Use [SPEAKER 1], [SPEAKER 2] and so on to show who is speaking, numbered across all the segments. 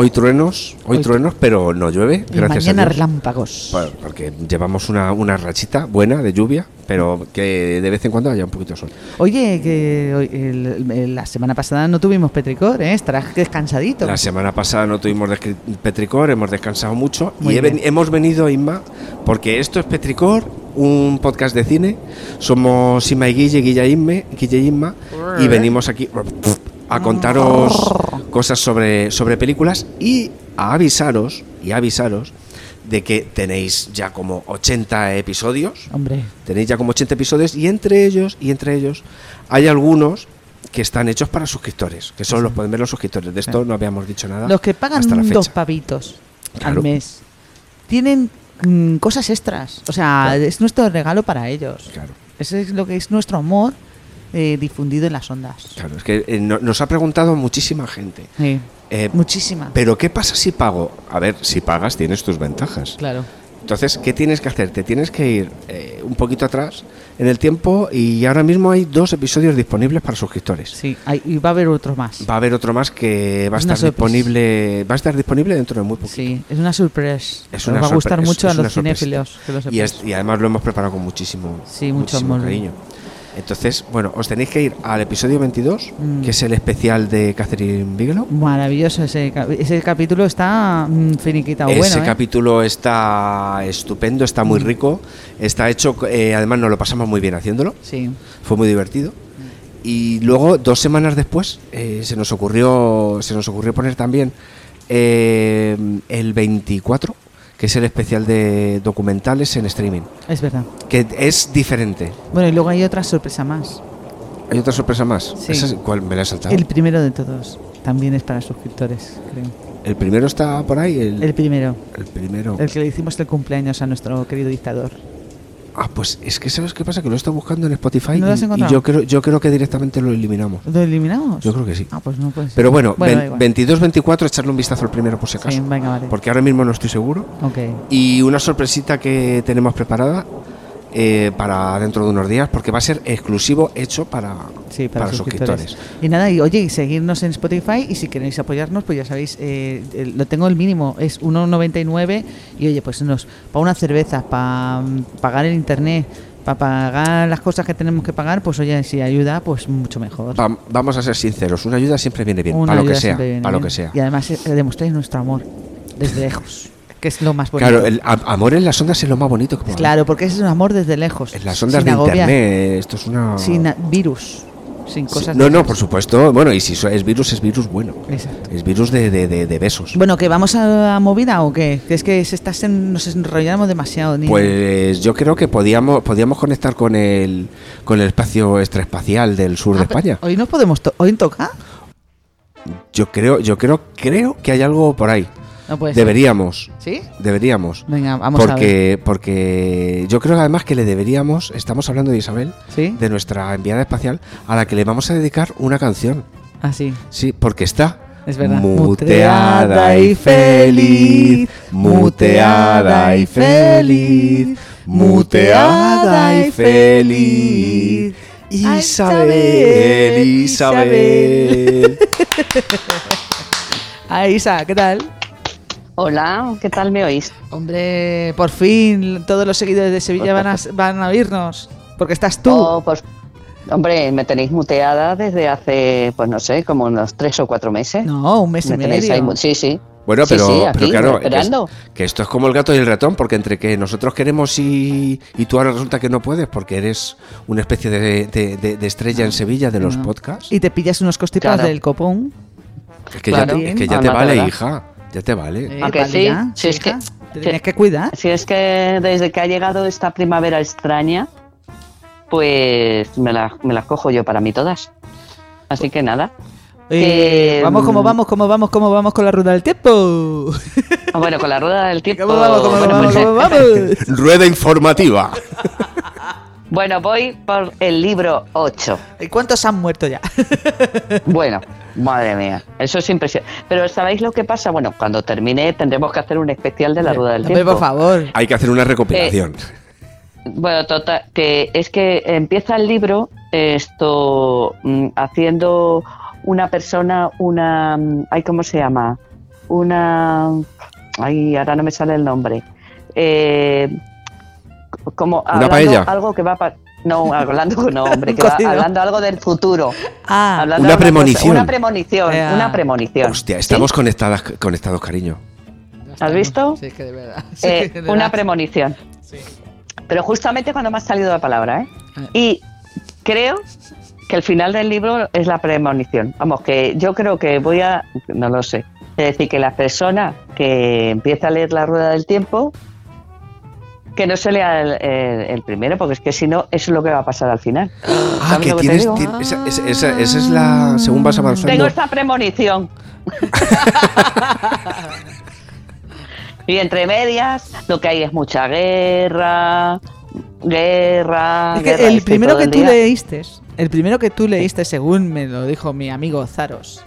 [SPEAKER 1] Hoy truenos, hoy,
[SPEAKER 2] Hoy
[SPEAKER 1] truenos, pero no llueve,
[SPEAKER 2] Y
[SPEAKER 1] gracias
[SPEAKER 2] mañana
[SPEAKER 1] a Dios.
[SPEAKER 2] relámpagos.
[SPEAKER 1] Bueno, porque llevamos una, una rachita buena de lluvia, pero que de vez en cuando haya un poquito de sol.
[SPEAKER 2] Oye, que hoy- el- el- la semana pasada no tuvimos Petricor, ¿eh? Estarás descansadito.
[SPEAKER 1] La semana pasada no tuvimos Petricor, hemos descansado mucho
[SPEAKER 2] Muy
[SPEAKER 1] y he
[SPEAKER 2] bien.
[SPEAKER 1] ven- hemos venido, Inma, porque esto es Petricor, un podcast de cine. Somos Inma y Guille, Guille e Inme, Guille Inma, y venimos aquí a contaros cosas sobre, sobre películas y a avisaros, y a avisaros de que tenéis ya como 80 episodios.
[SPEAKER 2] Hombre,
[SPEAKER 1] Tenéis ya como 80 episodios y entre ellos, y entre ellos, hay algunos que están hechos para suscriptores, que solo los pueden ver los suscriptores. De esto
[SPEAKER 2] Claro.
[SPEAKER 1] no habíamos dicho nada.
[SPEAKER 2] los que pagan
[SPEAKER 1] hasta la fecha.
[SPEAKER 2] dos pavitos
[SPEAKER 1] Claro.
[SPEAKER 2] al mes tienen mm, cosas extras. O sea,
[SPEAKER 1] Claro.
[SPEAKER 2] es nuestro regalo para ellos.
[SPEAKER 1] Claro,
[SPEAKER 2] Ese es lo que es nuestro amor eh, difundido en las ondas.
[SPEAKER 1] claro, es que eh, no- nos ha preguntado muchísima gente.
[SPEAKER 2] Sí,
[SPEAKER 1] eh,
[SPEAKER 2] muchísima.
[SPEAKER 1] Pero ¿qué pasa si pago? A ver, si pagas tienes tus ventajas.
[SPEAKER 2] Claro.
[SPEAKER 1] Entonces, ¿qué tienes que hacer? Te tienes que ir eh, un poquito atrás en el tiempo y ahora mismo hay dos episodios disponibles para suscriptores.
[SPEAKER 2] Sí, hay- y va a haber otro más.
[SPEAKER 1] Va a haber otro más que va a estar disponible, va a estar disponible dentro de muy poquito.
[SPEAKER 2] Sí, es una sorpresa.
[SPEAKER 1] Es
[SPEAKER 2] Nos
[SPEAKER 1] una
[SPEAKER 2] va a gustar mucho
[SPEAKER 1] es
[SPEAKER 2] a los cinéfilos.
[SPEAKER 1] Y, y además lo hemos preparado con muchísimo,
[SPEAKER 2] Sí, mucho
[SPEAKER 1] muchísimo cariño. Entonces, bueno, os tenéis que ir al episodio 22,
[SPEAKER 2] Mm.
[SPEAKER 1] que es el especial de Catherine Bigelow.
[SPEAKER 2] Maravilloso ese, ese capítulo está mm, finiquitado
[SPEAKER 1] Ese
[SPEAKER 2] bueno. ¿eh?
[SPEAKER 1] capítulo está estupendo, está muy rico, está hecho, eh, además nos lo pasamos muy bien haciéndolo,
[SPEAKER 2] Sí.
[SPEAKER 1] fue muy divertido. Y luego, dos semanas después, eh, se nos ocurrió se nos ocurrió poner también el 24, que es el especial de documentales en streaming,
[SPEAKER 2] Es verdad.
[SPEAKER 1] que es diferente.
[SPEAKER 2] Bueno, y luego hay otra sorpresa más.
[SPEAKER 1] ¿Hay otra sorpresa más?
[SPEAKER 2] Sí.
[SPEAKER 1] ¿Esa es- ¿Cuál me la he saltado?
[SPEAKER 2] El primero de todos. También es para suscriptores, creo.
[SPEAKER 1] El primero está por ahí. El,
[SPEAKER 2] El primero.
[SPEAKER 1] el primero.
[SPEAKER 2] El que le hicimos el cumpleaños a nuestro querido dictador.
[SPEAKER 1] Ah, pues es que ¿sabes qué pasa? Que lo estoy buscando en Spotify
[SPEAKER 2] ¿No lo has
[SPEAKER 1] y- yo creo, yo creo que directamente lo eliminamos.
[SPEAKER 2] ¿Lo eliminamos?
[SPEAKER 1] Yo creo que sí.
[SPEAKER 2] Ah, pues no puede ser.
[SPEAKER 1] Pero bueno,
[SPEAKER 2] igual.
[SPEAKER 1] 22-24, echarle un vistazo al primero por si acaso.
[SPEAKER 2] Sí, venga, vale.
[SPEAKER 1] Porque ahora mismo no estoy seguro.
[SPEAKER 2] Ok.
[SPEAKER 1] Y una sorpresita que tenemos preparada eh, para dentro de unos días, porque va a ser exclusivo hecho para,
[SPEAKER 2] Sí, para,
[SPEAKER 1] para
[SPEAKER 2] suscriptores. Y nada, y oye, y seguirnos en Spotify y si queréis apoyarnos, pues ya sabéis, eh, el- lo tengo el mínimo, es 1,99 y oye, pues nos para una cerveza, para pagar el internet, para pagar las cosas que tenemos que pagar, pues oye, si ayuda, pues mucho mejor.
[SPEAKER 1] Va- vamos a ser sinceros, una ayuda siempre viene bien,
[SPEAKER 2] Una
[SPEAKER 1] para lo que sea, para lo que sea.
[SPEAKER 2] Y además eh, demostráis nuestro amor desde lejos, que es lo más bonito.
[SPEAKER 1] Claro, el amor en las ondas es lo más bonito que puede.
[SPEAKER 2] Claro, porque es un amor desde lejos.
[SPEAKER 1] En las ondas de
[SPEAKER 2] agobiar,
[SPEAKER 1] internet, esto es una...
[SPEAKER 2] Sin virus, sin
[SPEAKER 1] Sí,
[SPEAKER 2] cosas.
[SPEAKER 1] no,
[SPEAKER 2] de
[SPEAKER 1] no,
[SPEAKER 2] esas.
[SPEAKER 1] por supuesto. Bueno, y si es virus, es virus bueno.
[SPEAKER 2] Exacto.
[SPEAKER 1] Es virus de, de, de- de besos.
[SPEAKER 2] Bueno, ¿que vamos a, a movida o qué? Es que se está nos enrollamos demasiado. niño.
[SPEAKER 1] Pues yo creo que podíamos, podíamos conectar con el, con el espacio extraespacial del sur de
[SPEAKER 2] Ah,
[SPEAKER 1] España.
[SPEAKER 2] Hoy no podemos. to- ¿Hoy toca?
[SPEAKER 1] Yo creo, yo creo, creo que hay algo por ahí.
[SPEAKER 2] No puede ser.
[SPEAKER 1] Deberíamos,
[SPEAKER 2] ¿Sí?
[SPEAKER 1] deberíamos.
[SPEAKER 2] Venga, vamos a ver.
[SPEAKER 1] Porque, porque yo creo además que le deberíamos, estamos hablando de Isabel,
[SPEAKER 2] ¿Sí?
[SPEAKER 1] de nuestra enviada espacial, a la que le vamos a dedicar una canción.
[SPEAKER 2] Ah, sí.
[SPEAKER 1] Sí, porque está
[SPEAKER 2] Es verdad.
[SPEAKER 1] muteada y feliz, muteada y feliz, muteada y feliz. Isabel, Isabel.
[SPEAKER 2] Ah, Isa, ¿qué tal?
[SPEAKER 3] Hola, ¿qué tal me oís?
[SPEAKER 2] Hombre, por fin todos los seguidores de Sevilla van a, van a oírnos. Porque estás tú.
[SPEAKER 3] Oh, pues, hombre, me tenéis muteada desde hace, pues no sé, como unos tres o cuatro meses.
[SPEAKER 2] No, un mes y
[SPEAKER 3] me tenéis
[SPEAKER 2] medio.
[SPEAKER 3] ahí sí, sí.
[SPEAKER 1] Bueno, pero,
[SPEAKER 3] sí,
[SPEAKER 1] pero
[SPEAKER 3] aquí,
[SPEAKER 1] claro, es-
[SPEAKER 3] esperando.
[SPEAKER 1] que esto es como el gato y el ratón, porque entre que nosotros queremos y, y tú ahora resulta que no puedes, porque eres una especie de, de- de- de estrella en Sevilla de los
[SPEAKER 2] No.
[SPEAKER 1] podcasts.
[SPEAKER 2] Y te pillas unos constipados
[SPEAKER 3] Claro.
[SPEAKER 2] del copón.
[SPEAKER 1] Es que
[SPEAKER 3] Claro.
[SPEAKER 1] ya, es que ya te vale, hija. Ya te vale.
[SPEAKER 2] Eh,
[SPEAKER 3] ¿A que
[SPEAKER 2] vale
[SPEAKER 3] sí?
[SPEAKER 2] ya,
[SPEAKER 3] Si es que-
[SPEAKER 2] Te tienes que cuidar.
[SPEAKER 3] Si es que desde que ha llegado esta primavera extraña, pues me las me las cojo yo para mí todas. Así que nada.
[SPEAKER 2] Eh, vamos, como
[SPEAKER 3] mm,
[SPEAKER 2] vamos, como vamos, como vamos con la rueda del tiempo.
[SPEAKER 3] Ah, Bueno, con la rueda del tiempo.
[SPEAKER 2] ¿Cómo vamos, cómo
[SPEAKER 3] bueno,
[SPEAKER 2] vamos,
[SPEAKER 3] pues,
[SPEAKER 2] cómo vamos?
[SPEAKER 1] Rueda informativa.
[SPEAKER 3] Bueno, voy por el libro 8.
[SPEAKER 2] ¿Y cuántos han muerto ya?
[SPEAKER 3] Bueno, madre mía, eso es impresionante. Pero ¿sabéis lo que pasa? Bueno, cuando termine tendremos que hacer un especial de la rueda del tiempo.
[SPEAKER 2] por favor.
[SPEAKER 1] Hay que hacer una recopilación.
[SPEAKER 3] Bueno, total, que es que empieza el libro esto mm, haciendo una persona, una, mm, ay, ¿cómo se llama? Una, ay, ahora no me sale el nombre. Eh, como
[SPEAKER 1] ¿Una
[SPEAKER 3] hablando
[SPEAKER 1] paella?
[SPEAKER 3] algo que va pa- no, hablando no, hombre, que
[SPEAKER 2] Un
[SPEAKER 3] va hablando algo del futuro.
[SPEAKER 2] Ah,
[SPEAKER 3] Hablando
[SPEAKER 1] Una
[SPEAKER 3] cosa-
[SPEAKER 1] premonición.
[SPEAKER 3] Una premonición, una premonición.
[SPEAKER 1] Hostia,
[SPEAKER 3] ¿Sí?
[SPEAKER 1] estamos conectadas, conectados, cariño.
[SPEAKER 3] ¿Has visto?
[SPEAKER 2] Sí, que de verdad. Sí,
[SPEAKER 3] Eh,
[SPEAKER 2] de
[SPEAKER 3] una premonición.
[SPEAKER 2] Sí.
[SPEAKER 3] Pero justamente cuando me ha salido la palabra, ¿eh?
[SPEAKER 2] Ah.
[SPEAKER 3] Y creo que el final del libro es la premonición. Vamos, que yo creo que voy a, no lo sé, es decir, que la persona que empieza a leer la rueda del tiempo, que no se lea el, el- el primero, porque es que si no, eso es lo que va a pasar al final.
[SPEAKER 1] Ah,
[SPEAKER 3] ¿Sabes
[SPEAKER 1] que tienes. tien- esa, esa- esa- esa es la. Según vas avanzando.
[SPEAKER 3] Tengo esta premonición. y entre medias, lo que hay es mucha guerra, guerra.
[SPEAKER 2] Es que
[SPEAKER 3] guerra,
[SPEAKER 2] el primero que
[SPEAKER 3] el
[SPEAKER 2] tú leíste, el primero que tú leíste, según me lo dijo mi amigo Zaros,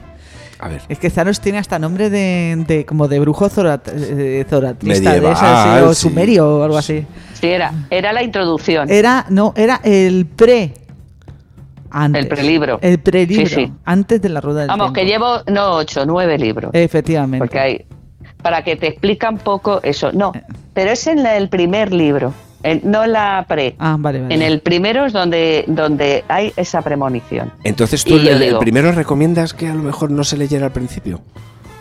[SPEAKER 1] A ver.
[SPEAKER 2] es que Zaros tiene hasta nombre de, de- como de brujo zorat, eh, zoratrista, de esas, sí, o
[SPEAKER 1] sí.
[SPEAKER 2] sumerio o algo así.
[SPEAKER 3] Sí, era, era la introducción.
[SPEAKER 2] Era, no, era el pre. Antes.
[SPEAKER 3] El prelibro.
[SPEAKER 2] El prelibro.
[SPEAKER 3] Sí, sí.
[SPEAKER 2] Antes de la rueda del
[SPEAKER 3] Vamos, que llevo, no, ocho, nueve libros.
[SPEAKER 2] Efectivamente.
[SPEAKER 3] Porque hay, para que te explica un poco eso. No,
[SPEAKER 2] Eh.
[SPEAKER 3] pero es en el primer libro, en- no la pre.
[SPEAKER 2] Ah, vale, vale.
[SPEAKER 3] En el primero es donde, donde hay esa premonición.
[SPEAKER 1] Entonces tú el,
[SPEAKER 3] digo-
[SPEAKER 1] primero recomiendas que a lo mejor no se leyera al principio.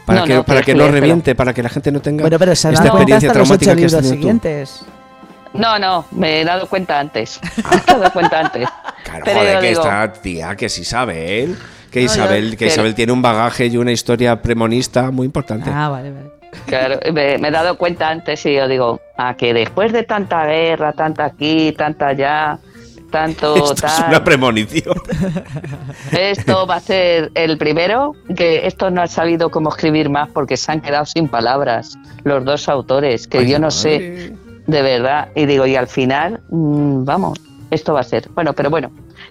[SPEAKER 1] Para
[SPEAKER 3] No,
[SPEAKER 1] que,
[SPEAKER 3] no,
[SPEAKER 1] para que no
[SPEAKER 3] pero-
[SPEAKER 1] reviente, para que la gente no tenga
[SPEAKER 2] Bueno, pero
[SPEAKER 1] esta experiencia
[SPEAKER 2] hasta los ocho
[SPEAKER 1] traumática que has tú.
[SPEAKER 2] siguientes.
[SPEAKER 3] No, no, me he dado cuenta antes. Me he dado cuenta antes.
[SPEAKER 1] Claro,
[SPEAKER 3] Pero
[SPEAKER 1] joder, que
[SPEAKER 3] digo-
[SPEAKER 1] esta tía, que sí sabe él. Que
[SPEAKER 2] No,
[SPEAKER 1] Isabel,
[SPEAKER 2] yo-
[SPEAKER 1] que
[SPEAKER 3] pero-
[SPEAKER 1] Isabel tiene un bagaje y una historia premonista muy importante.
[SPEAKER 2] Ah, vale, vale.
[SPEAKER 3] Claro, me, me he dado cuenta antes y yo digo, a que después de tanta guerra, tanta aquí, tanta allá, tanto
[SPEAKER 1] Esto es una premonición.
[SPEAKER 3] esto va a ser el primero, que esto no ha sabido cómo escribir más porque se han quedado sin palabras los dos autores, que
[SPEAKER 1] Ay,
[SPEAKER 3] yo no
[SPEAKER 1] madre.
[SPEAKER 3] sé de verdad. Y digo, y al final, mm, vamos, esto va a ser. Bueno, pero bueno,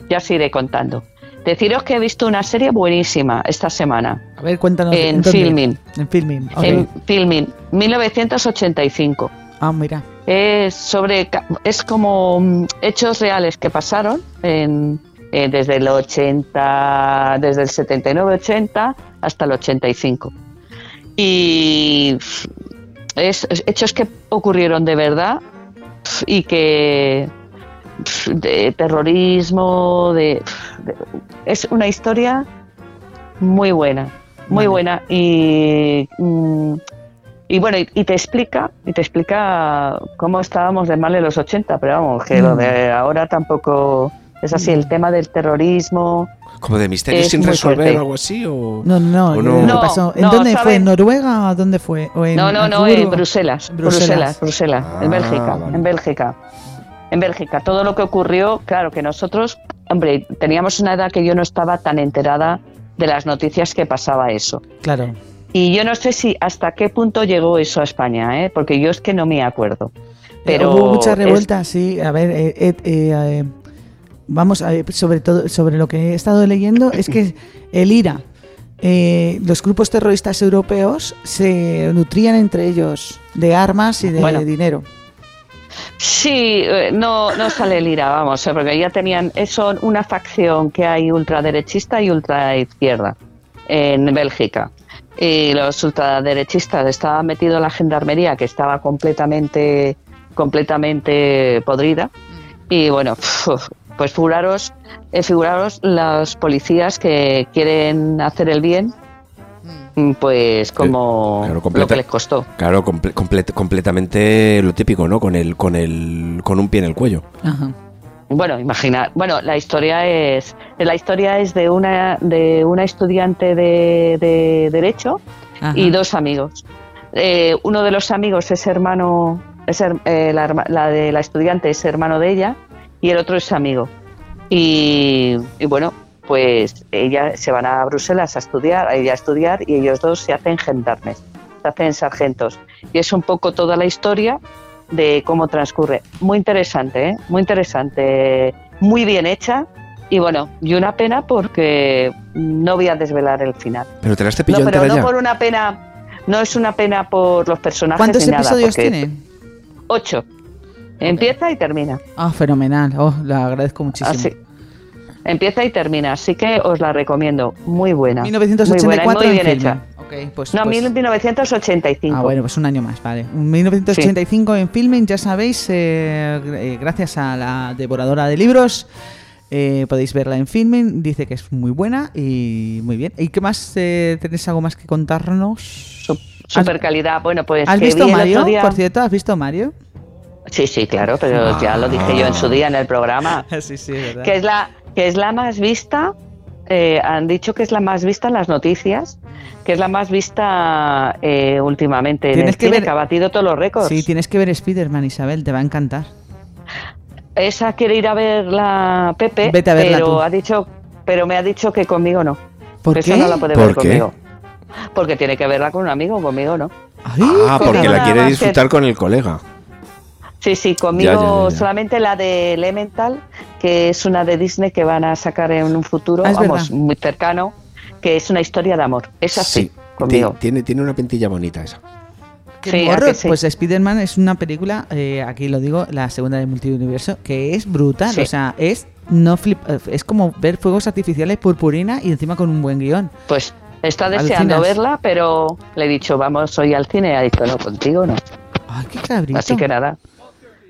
[SPEAKER 3] ya os iré contando. Deciros que he visto una serie buenísima esta semana,
[SPEAKER 2] A ver, cuéntanos.
[SPEAKER 3] En
[SPEAKER 2] ¿dónde?
[SPEAKER 3] Filmin.
[SPEAKER 2] En filming.
[SPEAKER 3] en Filming, 1985.
[SPEAKER 2] Ah, mira.
[SPEAKER 3] Es sobre es como mm, hechos reales que pasaron en, eh, desde el 80, desde el 79-80 hasta el 85. Y es, es hechos que ocurrieron de verdad y que de terrorismo, de, es una historia muy buena, muy
[SPEAKER 2] Vale.
[SPEAKER 3] buena y mm, y bueno, y, y te explica, y te explica cómo estábamos de mal en los 80, pero vamos, que lo
[SPEAKER 2] Mm.
[SPEAKER 3] de ahora tampoco es así, el tema del terrorismo.
[SPEAKER 1] Como de misterios sin resolver
[SPEAKER 3] fuerte.
[SPEAKER 1] o algo así. O...
[SPEAKER 2] No, no,
[SPEAKER 1] ¿O
[SPEAKER 2] no.
[SPEAKER 1] no?
[SPEAKER 2] ¿qué
[SPEAKER 3] No,
[SPEAKER 2] pasó? ¿En
[SPEAKER 3] no,
[SPEAKER 2] dónde fue? ¿En Noruega? ¿Dónde fue? ¿O en
[SPEAKER 3] no, no, no, en Bruselas,
[SPEAKER 2] Bruselas.
[SPEAKER 3] Bruselas, Bruselas,
[SPEAKER 1] Ah,
[SPEAKER 3] en Bélgica,
[SPEAKER 1] vale.
[SPEAKER 3] en Bélgica. En Bélgica, todo lo que ocurrió, claro que nosotros, hombre, teníamos una edad que yo no estaba tan enterada de las noticias que pasaba eso.
[SPEAKER 2] Claro.
[SPEAKER 3] Y yo no sé si hasta qué punto llegó eso a España, ¿eh? porque yo es que no me acuerdo. Pero
[SPEAKER 2] Eh, Hubo muchas
[SPEAKER 3] es-
[SPEAKER 2] revueltas, sí. A ver, eh, eh, eh, eh, vamos a ver, sobre todo sobre lo que he estado leyendo, es que el IRA, eh, los grupos terroristas europeos se nutrían entre ellos de armas y de
[SPEAKER 3] Bueno.
[SPEAKER 2] dinero.
[SPEAKER 3] Sí, eh, no, no sale el IRA, vamos, eh, porque ya tenían, es son una facción que hay ultraderechista y ultraizquierda en Bélgica. Y los ultraderechistas estaban metidos en la gendarmería, que estaba completamente, completamente podrida. Y bueno, pues figuraros, eh, figuraros los policías que quieren hacer el bien, pues como
[SPEAKER 1] claro,
[SPEAKER 3] lo que les costó.
[SPEAKER 1] Claro, comple- comple- completamente lo típico, ¿no? Con el, con el, con un pie en el cuello.
[SPEAKER 2] Ajá.
[SPEAKER 3] Bueno, imagina, bueno, la historia es la historia es de una de una estudiante de, de derecho
[SPEAKER 2] Ajá.
[SPEAKER 3] y dos amigos. Eh, uno de los amigos es hermano, es her- eh, la, la de la estudiante es hermano de ella y el otro es amigo. Y, y bueno, pues ella se van a Bruselas a estudiar, ella a estudiar y ellos dos se hacen gendarmes, se hacen sargentos. Y es un poco toda la historia de cómo transcurre. Muy interesante, ¿eh? muy interesante, muy bien hecha. Y bueno, y una pena porque no voy a desvelar el final.
[SPEAKER 1] Pero te la has
[SPEAKER 3] No,
[SPEAKER 1] pillado
[SPEAKER 3] pero no
[SPEAKER 1] ya.
[SPEAKER 3] por una pena, no es una pena por los personajes
[SPEAKER 2] ¿Cuántos
[SPEAKER 3] ni nada.
[SPEAKER 2] episodios
[SPEAKER 3] porque
[SPEAKER 2] tiene?
[SPEAKER 3] Ocho. Empieza y termina.
[SPEAKER 2] Ah, fenomenal. Oh, lo agradezco muchísimo.
[SPEAKER 3] Así. Empieza y termina, así que os la recomiendo. Muy buena.
[SPEAKER 2] 1984
[SPEAKER 3] muy, buena y muy bien
[SPEAKER 2] en
[SPEAKER 3] hecha.
[SPEAKER 2] pues,
[SPEAKER 3] No,
[SPEAKER 2] pues-
[SPEAKER 3] 1985.
[SPEAKER 2] Ah, bueno, pues un año más, vale. Un 1985 en filming, ya sabéis, eh, eh, gracias a la devoradora de libros. eh, podéis verla en filming, dice que es muy buena y muy bien. ¿Y qué más? eh, ¿Tenéis algo más que contarnos?
[SPEAKER 3] Su- super calidad. Bueno, pues
[SPEAKER 2] ¿Has
[SPEAKER 3] que
[SPEAKER 2] visto
[SPEAKER 3] vi
[SPEAKER 2] Mario?
[SPEAKER 3] día-
[SPEAKER 2] Por cierto, ¿has visto Mario?
[SPEAKER 3] Sí, sí, claro, pero ya lo dije yo en su día en el programa.
[SPEAKER 2] sí, sí, verdad.
[SPEAKER 3] que es la que es la más vista eh, han dicho que es la más vista en las noticias que es la más vista eh, últimamente en
[SPEAKER 2] Tienes
[SPEAKER 3] el
[SPEAKER 2] que
[SPEAKER 3] cine,
[SPEAKER 2] ver-
[SPEAKER 3] que ha batido todos los récords
[SPEAKER 2] Sí, tienes que ver Spider-Man, Isabel, te va a encantar.
[SPEAKER 3] esa quiere ir a ver la Pepe
[SPEAKER 2] Vete a verla
[SPEAKER 3] pero
[SPEAKER 2] tú.
[SPEAKER 3] ha dicho pero me ha dicho que conmigo no
[SPEAKER 2] ¿Por qué?
[SPEAKER 3] no la puede
[SPEAKER 1] ¿Por
[SPEAKER 3] ver
[SPEAKER 1] qué?
[SPEAKER 3] conmigo porque tiene que verla con un amigo conmigo no
[SPEAKER 2] Ay,
[SPEAKER 1] Ah, porque la quiere disfrutar con el colega.
[SPEAKER 3] Sí, sí, conmigo
[SPEAKER 1] Ya, ya, ya, ya.
[SPEAKER 3] solamente la de Elemental, que es una de Disney que van a sacar en un futuro,
[SPEAKER 2] Ah,
[SPEAKER 3] vamos,
[SPEAKER 2] verdad.
[SPEAKER 3] muy cercano, que es una historia de amor. Es así,
[SPEAKER 1] Ti-
[SPEAKER 3] conmigo.
[SPEAKER 1] Tiene, tiene una pintilla bonita esa.
[SPEAKER 2] Qué
[SPEAKER 3] Sí, ¿a
[SPEAKER 2] morro.
[SPEAKER 3] que sí?
[SPEAKER 2] Pues Spider-Man es una película, eh, aquí lo digo, la segunda del multiuniverso, que es brutal.
[SPEAKER 3] Sí.
[SPEAKER 2] O sea, es no flip, eh, es como ver fuegos artificiales purpurina y encima con un buen guion.
[SPEAKER 3] Pues está deseando
[SPEAKER 2] Alucinas.
[SPEAKER 3] verla, pero le he dicho, vamos hoy al cine, y ha dicho, no, contigo no.
[SPEAKER 2] Ay, qué cabrito.
[SPEAKER 3] Así que nada.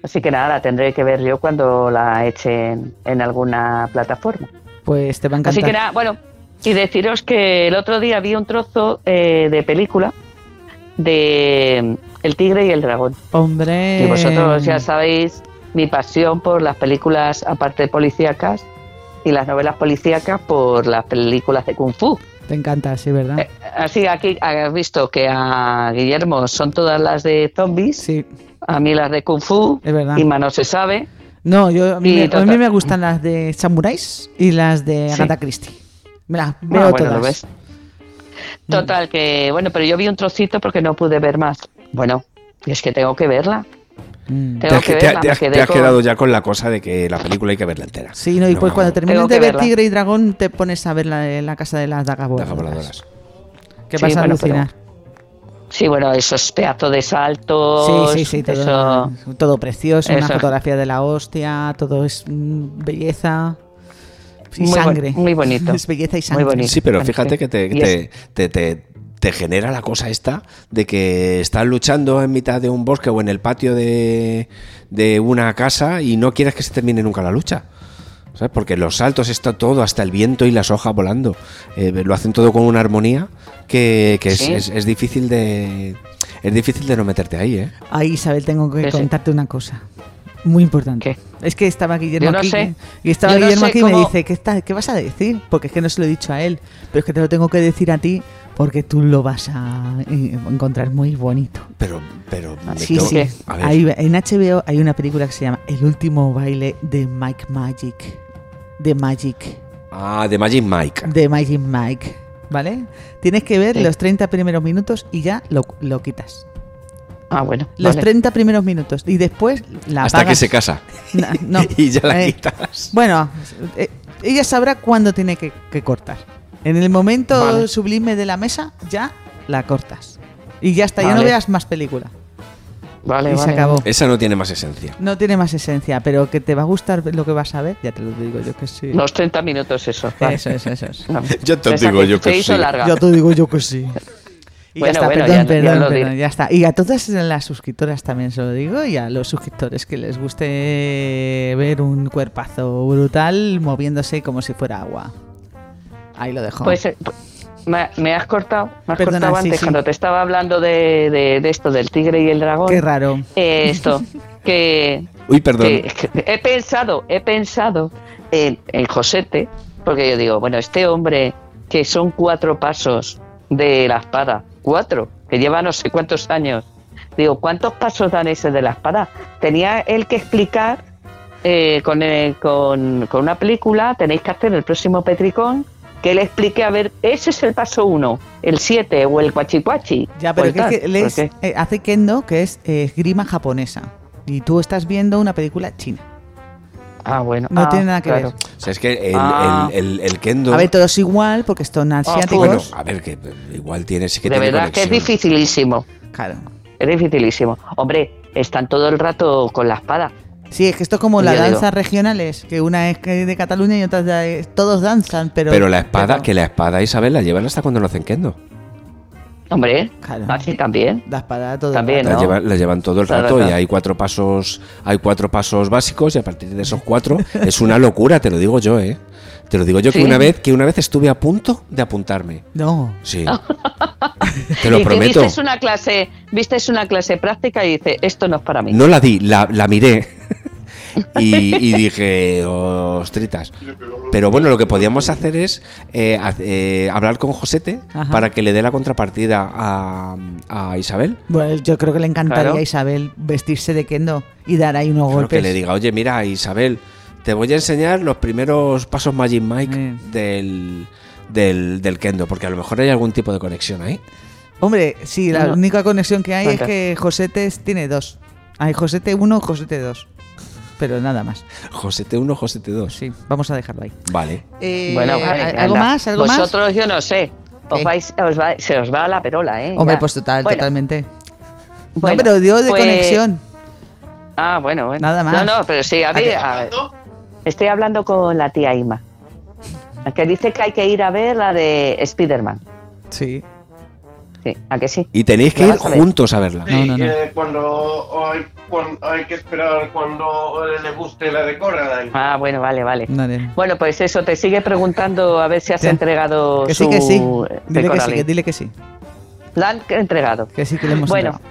[SPEAKER 3] Así que nada, la tendré que ver yo cuando la echen en alguna plataforma.
[SPEAKER 2] Pues te va a encantar.
[SPEAKER 3] Así que nada, bueno, y deciros que el otro día vi un trozo eh, de película de El tigre y el dragón.
[SPEAKER 2] Hombre.
[SPEAKER 3] Y vosotros ya sabéis mi pasión por las películas, aparte policíacas, y las novelas policíacas por las películas de Kung Fu.
[SPEAKER 2] Te encanta, sí, ¿verdad?
[SPEAKER 3] Eh, así aquí has visto que a Guillermo son todas las de zombies,
[SPEAKER 2] sí,
[SPEAKER 3] a mí las de Kung Fu,
[SPEAKER 2] es verdad.
[SPEAKER 3] y no se sabe.
[SPEAKER 2] No, yo, a, mí me, a
[SPEAKER 3] total.
[SPEAKER 2] mí me gustan las de samuráis y las de
[SPEAKER 3] Sí.
[SPEAKER 2] Agatha Christie. Me las
[SPEAKER 3] Ah,
[SPEAKER 2] veo
[SPEAKER 3] bueno,
[SPEAKER 2] todas.
[SPEAKER 3] lo ves. Total, que bueno, pero yo vi un trocito porque no pude ver más. Bueno, y es que tengo que verla.
[SPEAKER 2] Mm.
[SPEAKER 3] Tengo
[SPEAKER 1] Te has,
[SPEAKER 3] que
[SPEAKER 1] te-
[SPEAKER 3] verla,
[SPEAKER 1] te te has
[SPEAKER 3] con-
[SPEAKER 1] quedado ya con la cosa de que la película hay que verla entera.
[SPEAKER 2] Sí, no, y pues cuando termines de ver
[SPEAKER 3] verla.
[SPEAKER 2] Tigre y Dragón te pones a ver la, de la casa de las dagas voladoras.
[SPEAKER 1] voladoras.
[SPEAKER 2] Que
[SPEAKER 3] Sí,
[SPEAKER 2] vas a
[SPEAKER 3] bueno, pero-
[SPEAKER 2] alucinar.
[SPEAKER 3] Sí, bueno, esos pedazos de saltos.
[SPEAKER 2] Sí, sí, sí, todo,
[SPEAKER 3] eso-
[SPEAKER 2] todo precioso, una fotografía de la hostia, todo es mm, belleza y
[SPEAKER 3] Muy bon-
[SPEAKER 2] sangre.
[SPEAKER 3] muy bonito.
[SPEAKER 2] Es belleza y sangre.
[SPEAKER 3] bonito.
[SPEAKER 1] Sí, pero fíjate que te, te- te- te genera la cosa esta de que estás luchando en mitad de un bosque o en el patio de, de una casa y no quieres que se termine nunca la lucha. ¿Sabes? Porque los saltos está todo, hasta el viento y las hojas volando. Eh, lo hacen todo con una armonía que, que es,
[SPEAKER 3] Sí.
[SPEAKER 1] es- es difícil de es difícil de no meterte ahí, ¿eh?
[SPEAKER 2] Ahí, Isabel, tengo que
[SPEAKER 3] Sí, sí.
[SPEAKER 2] contarte una cosa. Muy importante.
[SPEAKER 3] ¿Qué?
[SPEAKER 2] Es que estaba Guillermo
[SPEAKER 3] Yo no
[SPEAKER 2] aquí.
[SPEAKER 3] sé.
[SPEAKER 2] Y estaba
[SPEAKER 3] Yo no
[SPEAKER 2] Guillermo
[SPEAKER 3] sé
[SPEAKER 2] aquí y me dice, ¿qué, está, ¿qué vas a decir? Porque es que no se lo he dicho a él. Pero es que te lo tengo que decir a ti porque tú lo vas a eh, encontrar muy bonito.
[SPEAKER 1] Pero, pero me
[SPEAKER 2] Sí,
[SPEAKER 1] tengo-
[SPEAKER 2] sí. Ahí- en HBO hay una película que se llama El último baile de Mike Magic. De Magic.
[SPEAKER 1] Ah, de Magic Mike.
[SPEAKER 2] De Magic Mike. ¿Vale? Tienes que ver
[SPEAKER 3] Sí.
[SPEAKER 2] los 30 primeros minutos y ya lo, lo quitas.
[SPEAKER 3] Ah, bueno.
[SPEAKER 2] Los
[SPEAKER 3] vale.
[SPEAKER 2] 30 primeros minutos. Y después la
[SPEAKER 1] Hasta que se casa.
[SPEAKER 2] No, no.
[SPEAKER 1] y ya la
[SPEAKER 2] Eh,
[SPEAKER 1] quitas.
[SPEAKER 2] Bueno, eh, ella sabrá cuándo tiene que, que cortar. En el momento
[SPEAKER 3] Vale.
[SPEAKER 2] sublime de la mesa, ya la cortas. Y ya está, ya no veas más película.
[SPEAKER 3] Vale,
[SPEAKER 2] y
[SPEAKER 3] vale.
[SPEAKER 2] se acabó.
[SPEAKER 1] Esa no tiene más esencia.
[SPEAKER 2] No tiene más esencia, pero que te va a gustar lo que vas a ver, ya te lo digo yo que sí.
[SPEAKER 3] Los 30 minutos, eso. vale.
[SPEAKER 2] Eso es, eso es.
[SPEAKER 3] No,
[SPEAKER 1] Yo te
[SPEAKER 3] esa
[SPEAKER 1] digo yo que
[SPEAKER 3] hizo
[SPEAKER 1] sí.
[SPEAKER 3] larga.
[SPEAKER 2] Ya te digo yo que sí. Y
[SPEAKER 3] Bueno,
[SPEAKER 2] ya está,
[SPEAKER 3] bueno,
[SPEAKER 2] perdón,
[SPEAKER 3] ya- ya
[SPEAKER 2] perdón, perdón, ya está. Y a todas las suscriptoras también se lo digo, y a los suscriptores que les guste ver un cuerpazo brutal moviéndose como si fuera agua. Ahí lo dejo.
[SPEAKER 3] Pues eh, me, me has cortado, me has
[SPEAKER 2] Perdona,
[SPEAKER 3] cortado
[SPEAKER 2] sí,
[SPEAKER 3] antes
[SPEAKER 2] sí.
[SPEAKER 3] cuando te estaba hablando de, de- de esto del tigre y el dragón.
[SPEAKER 2] Qué raro.
[SPEAKER 3] Eh, esto, que,
[SPEAKER 1] Uy, perdón.
[SPEAKER 3] que- que he pensado, he pensado en, en Josete, porque yo digo, bueno, este hombre que son cuatro pasos de la espada, cuatro, que lleva no sé cuántos años. Digo, ¿cuántos pasos dan ese de la espada? Tenía él que explicar eh, con, eh, con, con una película, tenéis que hacer el próximo Petricón, que él explique, a ver, ese es el paso uno, el siete o el cuachicuachi.
[SPEAKER 2] Ya, pero
[SPEAKER 3] el
[SPEAKER 2] que, es
[SPEAKER 3] tal,
[SPEAKER 2] que él es-
[SPEAKER 3] porque-
[SPEAKER 2] eh, hace kendo, que es eh, esgrima japonesa. Y tú estás viendo una película china.
[SPEAKER 3] Ah, bueno.
[SPEAKER 2] No
[SPEAKER 3] Ah,
[SPEAKER 2] tiene nada que
[SPEAKER 3] claro.
[SPEAKER 2] ver.
[SPEAKER 1] O sea, es que el,
[SPEAKER 3] Ah.
[SPEAKER 1] el, el, el kendo.
[SPEAKER 2] A ver, todo es igual porque son asiáticos.
[SPEAKER 1] bueno, a ver, que igual tiene, sí que
[SPEAKER 3] De
[SPEAKER 1] tiene
[SPEAKER 3] verdad que es dificilísimo.
[SPEAKER 2] Claro.
[SPEAKER 3] Es dificilísimo. Hombre, están todo el rato con la espada.
[SPEAKER 2] Sí, es que esto es como las danzas regionales, que una es que de Cataluña y otra de... Todos danzan, pero...
[SPEAKER 1] Pero la espada,
[SPEAKER 2] pero-
[SPEAKER 1] que la espada Isabel la llevan hasta cuando no hacen kendo.
[SPEAKER 3] Hombre,
[SPEAKER 2] Claro.
[SPEAKER 3] así también.
[SPEAKER 2] La espada todo
[SPEAKER 3] También,
[SPEAKER 2] rato.
[SPEAKER 1] La,
[SPEAKER 3] ¿no?
[SPEAKER 1] llevan, la llevan todo el
[SPEAKER 3] Claro,
[SPEAKER 1] rato y hay cuatro pasos, hay cuatro pasos básicos y a partir de esos cuatro es una locura, te lo digo yo, eh. Te lo digo yo que una vez que una vez estuve a punto de apuntarme.
[SPEAKER 2] No.
[SPEAKER 1] Sí. Te lo
[SPEAKER 3] y que
[SPEAKER 1] prometo.
[SPEAKER 3] vistes una clase, vistes una clase práctica y dices, esto no es para mí.
[SPEAKER 1] No la di, la, la miré. Y, y dije, ostritas. Pero bueno, lo que podíamos hacer es eh, eh, hablar con Josete
[SPEAKER 2] Ajá.
[SPEAKER 1] para que le dé la contrapartida a, a Isabel.
[SPEAKER 2] Bueno, yo creo que le encantaría
[SPEAKER 3] Claro.
[SPEAKER 2] a Isabel vestirse de kendo y dar ahí unos
[SPEAKER 1] Claro,
[SPEAKER 2] golpes.
[SPEAKER 1] que le diga, oye, mira, Isabel, te voy a enseñar los primeros pasos Magic Mike
[SPEAKER 2] Mm.
[SPEAKER 1] del, del, del Kendo, porque a lo mejor hay algún tipo de conexión ahí.
[SPEAKER 2] Hombre, sí, la
[SPEAKER 3] No.
[SPEAKER 2] única conexión que hay es que Josete tiene dos. Hay Josete 1, Josete 2. Pero nada más.
[SPEAKER 1] Josete 1, Josete 2.
[SPEAKER 2] Sí, vamos a dejarlo ahí.
[SPEAKER 1] Vale.
[SPEAKER 2] Eh,
[SPEAKER 3] Bueno, vale,
[SPEAKER 2] ¿Algo
[SPEAKER 3] anda.
[SPEAKER 2] más? ¿Algo más?
[SPEAKER 3] Vosotros yo no sé. Os
[SPEAKER 2] ¿Qué?
[SPEAKER 3] vais, os va- se os va la perola, ¿eh?
[SPEAKER 2] Hombre,
[SPEAKER 3] Ya.
[SPEAKER 2] pues total,
[SPEAKER 3] Bueno,
[SPEAKER 2] totalmente.
[SPEAKER 3] bueno,
[SPEAKER 2] no, pero dio de
[SPEAKER 3] pues-
[SPEAKER 2] conexión.
[SPEAKER 3] Ah, bueno, bueno.
[SPEAKER 2] Nada más.
[SPEAKER 3] No, no, pero sí, a ver. Estoy hablando con la tía Ima. La que dice que hay que ir a ver la de Spider-Man.
[SPEAKER 2] Sí.
[SPEAKER 3] Sí, ¿a que sí?
[SPEAKER 1] Y tenéis que ir juntos a verla.
[SPEAKER 2] No, no, no.
[SPEAKER 4] que cuando hay, cuando hay que esperar cuando le guste la de Coraline.
[SPEAKER 3] Ah, bueno, vale, vale.
[SPEAKER 2] Vale.
[SPEAKER 3] Bueno, pues eso, te sigue preguntando a ver si has entregado
[SPEAKER 2] Que sí,
[SPEAKER 3] su
[SPEAKER 2] que sí. Dile que sí, que dile que sí.
[SPEAKER 3] La han entregado.
[SPEAKER 2] Que sí que le hemos
[SPEAKER 3] Bueno,
[SPEAKER 2] entregado.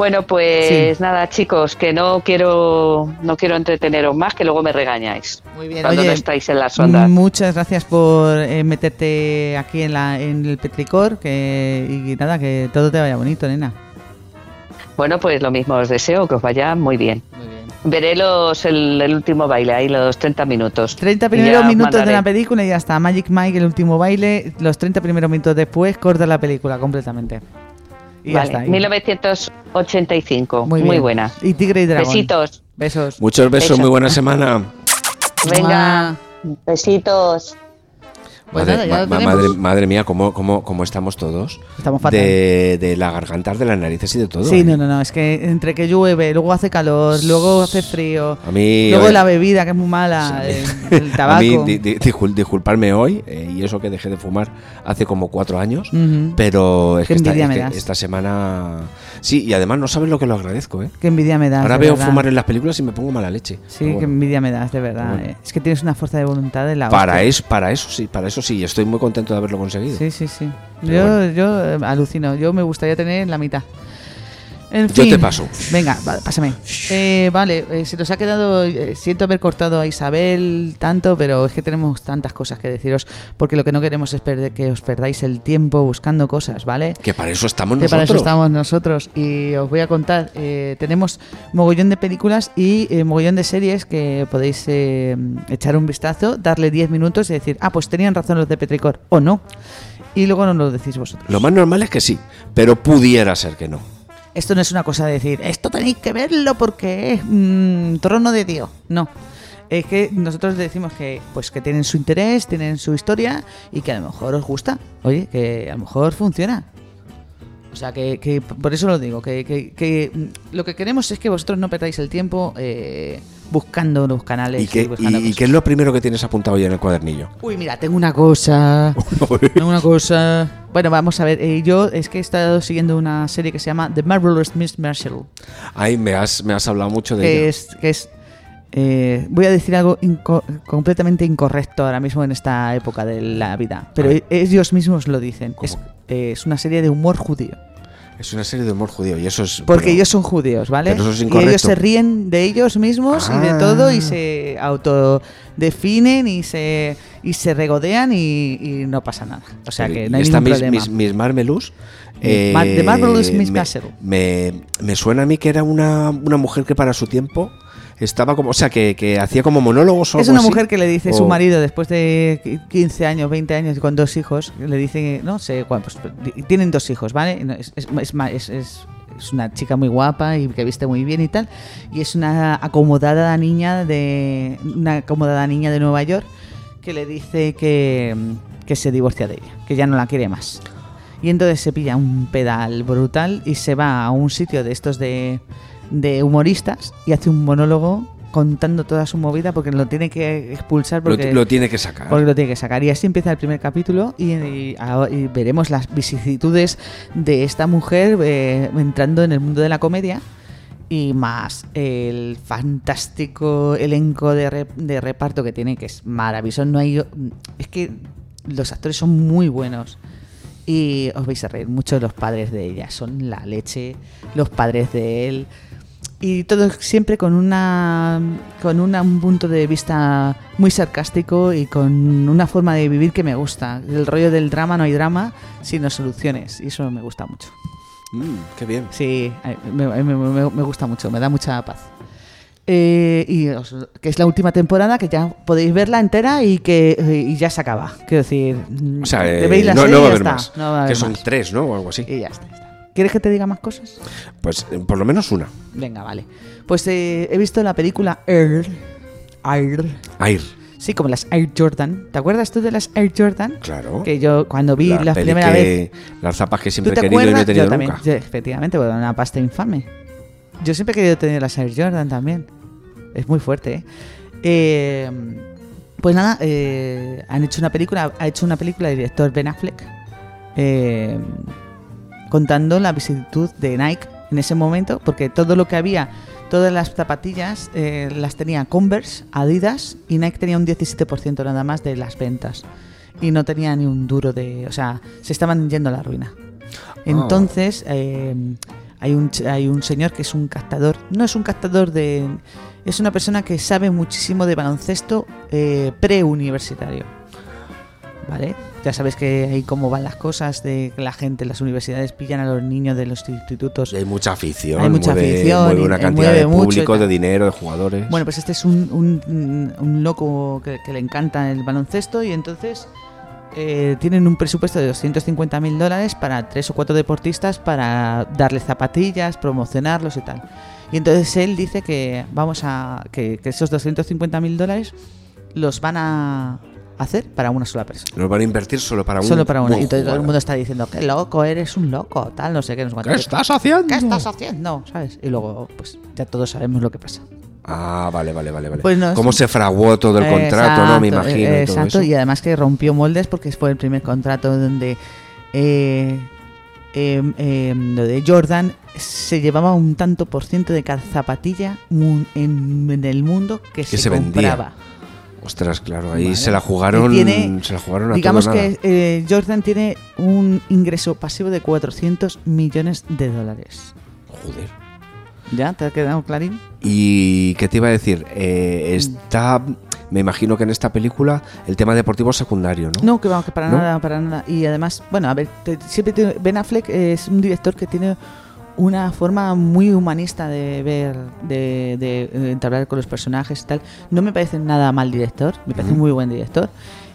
[SPEAKER 3] Bueno, pues nada, chicos, que no quiero no quiero entreteneros más, que luego me regañáis
[SPEAKER 2] Muy bien,
[SPEAKER 3] cuando
[SPEAKER 2] oye,
[SPEAKER 3] no estáis en las ondas.
[SPEAKER 2] Muchas gracias por eh, meterte aquí en, la, en el Petricor que, y nada, que todo te vaya bonito, nena.
[SPEAKER 3] Bueno, pues lo mismo os deseo, que os vaya muy bien.
[SPEAKER 2] Muy bien.
[SPEAKER 3] Veré los, el, el último baile, ahí los 30 minutos.
[SPEAKER 2] 30
[SPEAKER 3] Y
[SPEAKER 2] primeros minutos de la película y ya está. Magic Mike, el último baile. Los 30 primeros minutos después corta la película completamente. Y
[SPEAKER 3] Vale,
[SPEAKER 2] está. y-
[SPEAKER 3] 1985, muy,
[SPEAKER 2] bien.
[SPEAKER 3] buena.
[SPEAKER 2] Y Tigre y Dragón.
[SPEAKER 3] Besitos.
[SPEAKER 2] Besos.
[SPEAKER 1] Muchos besos,
[SPEAKER 3] Eso.
[SPEAKER 1] muy buena semana.
[SPEAKER 3] Venga, besitos.
[SPEAKER 2] Pues
[SPEAKER 1] madre,
[SPEAKER 2] nada,
[SPEAKER 1] ma- madre, madre mía, ¿cómo, cómo, cómo estamos todos?
[SPEAKER 2] Estamos fatal.
[SPEAKER 1] De, de la garganta, de las narices y de todo.
[SPEAKER 2] Sí,
[SPEAKER 1] ¿eh?
[SPEAKER 2] no, no, no. Es que entre que llueve, luego hace calor, luego hace frío.
[SPEAKER 1] A mí.
[SPEAKER 2] Luego
[SPEAKER 1] hoy-
[SPEAKER 2] la bebida, que es muy mala, el, el tabaco.
[SPEAKER 1] A mí, di- di- discul- disculparme hoy, eh, y eso que dejé de fumar hace como cuatro años, pero es
[SPEAKER 2] Qué
[SPEAKER 1] que, esta,
[SPEAKER 2] envidia
[SPEAKER 1] es
[SPEAKER 2] me
[SPEAKER 1] que
[SPEAKER 2] das.
[SPEAKER 1] esta semana... Sí, y además no sabes lo que lo agradezco, ¿eh?
[SPEAKER 2] Qué envidia me das.
[SPEAKER 1] Ahora veo
[SPEAKER 2] verdad.
[SPEAKER 1] fumar en las películas y me pongo mala leche.
[SPEAKER 2] Sí,
[SPEAKER 1] Pero
[SPEAKER 2] qué
[SPEAKER 1] bueno,
[SPEAKER 2] envidia me das, de verdad.
[SPEAKER 1] Bueno.
[SPEAKER 2] eh. Es que tienes una fuerza de voluntad de la
[SPEAKER 1] para, para eso sí, para eso sí, estoy muy contento de haberlo conseguido.
[SPEAKER 2] Sí, sí, sí.
[SPEAKER 1] Pero
[SPEAKER 2] Yo,
[SPEAKER 1] bueno.
[SPEAKER 2] yo eh, alucino. Yo me gustaría tener la mitad. En
[SPEAKER 1] Yo
[SPEAKER 2] fin.
[SPEAKER 1] te paso.
[SPEAKER 2] Venga, vale, pásame. Eh, vale, eh, se nos ha quedado. eh, siento haber cortado a Isabel tanto, pero es que tenemos tantas cosas que deciros. Porque lo que no queremos es perder, que os perdáis el tiempo buscando cosas, ¿vale?
[SPEAKER 1] Que para eso estamos
[SPEAKER 2] Que para eso
[SPEAKER 1] nosotros.
[SPEAKER 2] estamos nosotros. Y os voy a contar. eh, tenemos mogollón de películas y eh, mogollón de series que podéis eh, echar un vistazo, darle 10 minutos y decir, ah, pues tenían razón los de Petricor, o no. Y luego nos lo decís vosotros.
[SPEAKER 1] Lo más normal es que sí, pero pudiera ser que no.
[SPEAKER 2] Esto no es una cosa de decir, esto tenéis que verlo porque es mm, trono de Dios. No. Es que nosotros decimos que pues que tienen su interés, tienen su historia y que a lo mejor os gusta. Oye, que a lo mejor funciona. O sea, que, que por eso lo digo, que, que- que, mm, lo que queremos es que vosotros no perdáis el tiempo eh, buscando los canales.
[SPEAKER 1] ¿Y qué, y, qué es lo primero que tienes apuntado ya en el cuadernillo?
[SPEAKER 2] Uy, mira, tengo una cosa. Tengo una cosa. Bueno, vamos a ver. eh, yo es que he estado siguiendo una serie que se llama The Marvelous Miss Marshall.
[SPEAKER 1] Ay, me has, me has hablado mucho de
[SPEAKER 2] Que
[SPEAKER 1] ella.
[SPEAKER 2] es. Que es eh, voy a decir algo inco- completamente incorrecto ahora mismo en esta época de la vida. Pero ellos mismos lo dicen. Es, eh, es una serie de humor judío.
[SPEAKER 1] Es una serie de humor judío y eso es...
[SPEAKER 2] Porque
[SPEAKER 1] pero-
[SPEAKER 2] ellos son judíos, ¿vale?
[SPEAKER 1] pero eso es
[SPEAKER 2] y ellos se ríen de ellos mismos y de
[SPEAKER 1] Ah.
[SPEAKER 2] todo y se autodefinen y se, y se regodean y, y no pasa nada. O sea
[SPEAKER 1] pero-
[SPEAKER 2] que no hay
[SPEAKER 1] esta
[SPEAKER 2] ningún
[SPEAKER 1] Miss,
[SPEAKER 2] problema.
[SPEAKER 1] Miss- Miss Marvelous...
[SPEAKER 2] Ma- The Marvelous Miss
[SPEAKER 1] me, me, me suena a mí que era una, una mujer que para su tiempo Estaba como, o sea, que, que hacía como monólogos o
[SPEAKER 2] Es
[SPEAKER 1] algo
[SPEAKER 2] una
[SPEAKER 1] así.
[SPEAKER 2] mujer que le dice a su
[SPEAKER 1] O-
[SPEAKER 2] marido después de 15 años, 20 años y con dos hijos, le dice, no sé, pues, di- tienen dos hijos, ¿vale? No, Es, es, es ma- es- es- es una chica muy guapa y que viste muy bien y tal, y es una acomodada niña de una acomodada niña de Nueva York que le dice que, que se divorcia de ella, que ya no la quiere más. Y entonces se pilla un pedal brutal y se va a un sitio de estos de, de humoristas y hace un monólogo contando toda su movida porque lo tiene que expulsar
[SPEAKER 1] Lo,
[SPEAKER 2] porque
[SPEAKER 1] lo tiene que sacar.
[SPEAKER 2] porque lo tiene que sacar. Y así empieza el primer capítulo y, y ahora- y veremos las vicisitudes de esta mujer eh, entrando en el mundo de la comedia y más el fantástico elenco de, de reparto que tiene, que es maravilloso. No hay, es que los actores son muy buenos. Y os vais a reír mucho de los padres de ella. Son la leche, los padres de él. Y todo siempre con una con una- un punto de vista muy sarcástico y con una forma de vivir que me gusta. El rollo del drama, no hay drama, sino soluciones. Y eso me gusta mucho.
[SPEAKER 1] Mm, qué bien.
[SPEAKER 2] Sí, me, me- me- me gusta mucho, me da mucha paz. Eh, y os- que es la última temporada, que ya podéis verla entera y que y ya se acaba. Quiero decir,
[SPEAKER 1] O sea, eh,
[SPEAKER 2] veis la
[SPEAKER 1] no,
[SPEAKER 2] serie
[SPEAKER 1] no
[SPEAKER 2] y
[SPEAKER 1] va a
[SPEAKER 2] ya
[SPEAKER 1] haber
[SPEAKER 2] está,
[SPEAKER 1] más.
[SPEAKER 2] no va a
[SPEAKER 1] que son
[SPEAKER 2] más.
[SPEAKER 1] tres, ¿no? O algo así.
[SPEAKER 2] Y ya está. ¿Quieres que te diga más cosas?
[SPEAKER 1] Pues eh, por lo menos una.
[SPEAKER 2] Venga, vale. Pues eh, he visto la película Air. Air.
[SPEAKER 1] Air.
[SPEAKER 2] Sí, como las Air Jordan. ¿Te acuerdas tú de las Air Jordan?
[SPEAKER 1] Claro.
[SPEAKER 2] Que yo cuando vi la,
[SPEAKER 1] peli
[SPEAKER 2] primera
[SPEAKER 1] que-
[SPEAKER 2] vez
[SPEAKER 1] Las zapas que
[SPEAKER 2] ¿Tú
[SPEAKER 1] siempre he querido y no he
[SPEAKER 2] acuerdas?
[SPEAKER 1] tenido
[SPEAKER 2] Yo también,
[SPEAKER 1] nunca.
[SPEAKER 2] yo, efectivamente, bueno, una pasta infame. Yo siempre he querido tener las Air Jordan también. Es muy fuerte, ¿eh? Eh, pues nada, eh, han hecho una película, ha hecho una película el director Ben Affleck eh, contando la vicisitud de Nike en ese momento, porque todo lo que había, todas las zapatillas eh, las tenía Converse, Adidas y Nike tenía un 17% nada más de las ventas y no tenía ni un duro de, o sea, se estaban yendo a la ruina. Entonces, eh, hay, un, hay un señor que es un captador, no es un captador de... Es una persona que sabe muchísimo de baloncesto eh, preuniversitario. ¿Vale? Ya sabes que ahí cómo van las cosas, de que la gente, las universidades pillan a los niños de los institutos.
[SPEAKER 1] Hay mucha afición.
[SPEAKER 2] Hay mucha
[SPEAKER 1] mueve,
[SPEAKER 2] afición
[SPEAKER 1] mueve
[SPEAKER 2] y-
[SPEAKER 1] una
[SPEAKER 2] y
[SPEAKER 1] cantidad
[SPEAKER 2] mueve
[SPEAKER 1] de público, de dinero, de jugadores.
[SPEAKER 2] Bueno, pues este es un, un- un loco que, que le encanta el baloncesto y entonces eh, tienen un presupuesto de 250 mil dólares para tres o cuatro deportistas para darles zapatillas, promocionarlos y tal. Y entonces él dice que vamos a que, que esos 250 mil dólares los van a hacer para una sola persona.
[SPEAKER 1] Nos van a invertir solo para un.
[SPEAKER 2] Solo para una. Y todo, todo el mundo está diciendo, qué loco, eres un loco, tal, no sé qué, no sé cuánto.
[SPEAKER 1] ¿Qué estás haciendo?
[SPEAKER 2] ¿Qué estás haciendo? ¿Sabes? Y luego, pues ya todos sabemos lo que pasa.
[SPEAKER 1] Ah, vale, vale, vale. vale.
[SPEAKER 2] Pues no,
[SPEAKER 1] ¿Cómo se fraguó todo el contrato, no? Me imagino.
[SPEAKER 2] eh,
[SPEAKER 1] y todo
[SPEAKER 2] Exacto,
[SPEAKER 1] eso.
[SPEAKER 2] y además que rompió moldes porque fue el primer contrato donde eh, eh, eh, lo de Jordan se llevaba un tanto por ciento de cada zapatilla en, en el mundo que, se,
[SPEAKER 1] se vendía. Ostras, claro, ahí
[SPEAKER 2] Vale.
[SPEAKER 1] se la jugaron.
[SPEAKER 2] Tiene-
[SPEAKER 1] se la jugaron a
[SPEAKER 2] Digamos
[SPEAKER 1] todo
[SPEAKER 2] que eh, Jordan tiene un ingreso pasivo de 400 millones de dólares.
[SPEAKER 1] Joder.
[SPEAKER 2] ¿Ya? ¿Te ha quedado clarín?
[SPEAKER 1] ¿Y qué te iba a decir? Eh, está. Me imagino que en esta película el tema deportivo es secundario, ¿no?
[SPEAKER 2] No, que vamos, que para
[SPEAKER 1] ¿No?
[SPEAKER 2] nada, para nada. Y además, bueno, a ver, te- siempre tiene- Ben Affleck es un director que tiene una forma muy humanista de ver, de, de, eh, entablar con los personajes y tal. No me parece nada mal director, me parece
[SPEAKER 1] Ujú.
[SPEAKER 2] muy buen director.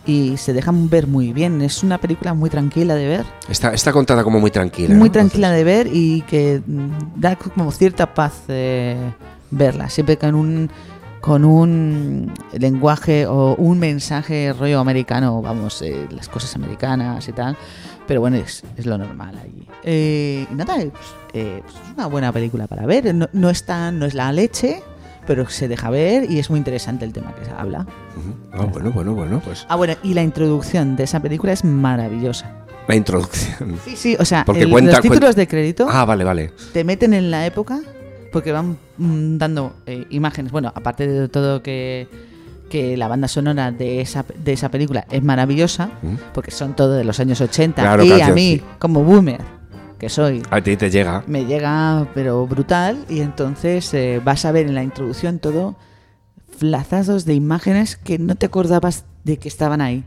[SPEAKER 2] Y se dejan ver muy bien. Es una película muy tranquila de ver.
[SPEAKER 1] Está, está contada como muy tranquila.
[SPEAKER 2] muy
[SPEAKER 1] ¿no?
[SPEAKER 2] tranquila de ver y que da como cierta paz eh, verla. Siempre con un con un lenguaje o un mensaje rollo americano, vamos, eh, las cosas americanas y tal. Pero bueno, es, es lo normal allí. Eh, nada, pues, eh, pues es una buena película para ver. No, no, es tan- no es la leche, pero se deja ver y es muy interesante el tema que se habla.
[SPEAKER 1] Ah, bueno, bueno, bueno, pues.
[SPEAKER 2] Ah, bueno, y la introducción de esa película es maravillosa.
[SPEAKER 1] La introducción.
[SPEAKER 2] Sí, sí, o sea,
[SPEAKER 1] Porque
[SPEAKER 2] el-
[SPEAKER 1] cuenta-
[SPEAKER 2] los títulos
[SPEAKER 1] cuenta-
[SPEAKER 2] de crédito
[SPEAKER 1] Ah, vale, vale.
[SPEAKER 2] te meten en la época porque van mm, dando eh, imágenes. Bueno, aparte de todo que, que la banda sonora de esa, de esa película es maravillosa,
[SPEAKER 1] Mm.
[SPEAKER 2] porque son todo de los años 80.
[SPEAKER 1] Claro,
[SPEAKER 2] y a mí,
[SPEAKER 1] sí.
[SPEAKER 2] como boomer que soy,
[SPEAKER 1] A ti te llega.
[SPEAKER 2] me llega pero brutal y entonces eh, vas a ver en la introducción todo flazazos de imágenes que no te acordabas de que estaban ahí.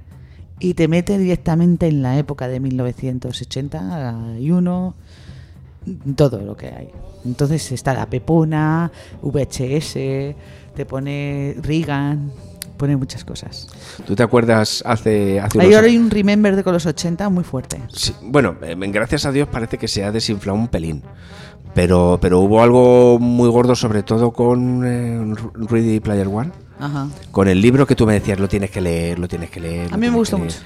[SPEAKER 2] Y te mete directamente en la época de 1981 todo lo que hay. Entonces está la Pepona VHS te pone Reagan, pone muchas cosas.
[SPEAKER 1] ¿Tú te acuerdas hace, hace
[SPEAKER 2] Hay
[SPEAKER 1] unos
[SPEAKER 2] hay un remember de con los 80 muy fuerte.
[SPEAKER 1] Sí, bueno, eh, gracias a Dios parece que se ha desinflado un pelín. Pero, pero hubo algo muy gordo, sobre todo con eh, Ready Player One.
[SPEAKER 2] Ajá.
[SPEAKER 1] Con el libro que tú me decías, lo tienes que leer, lo tienes que leer.
[SPEAKER 2] A mí me gustó mucho.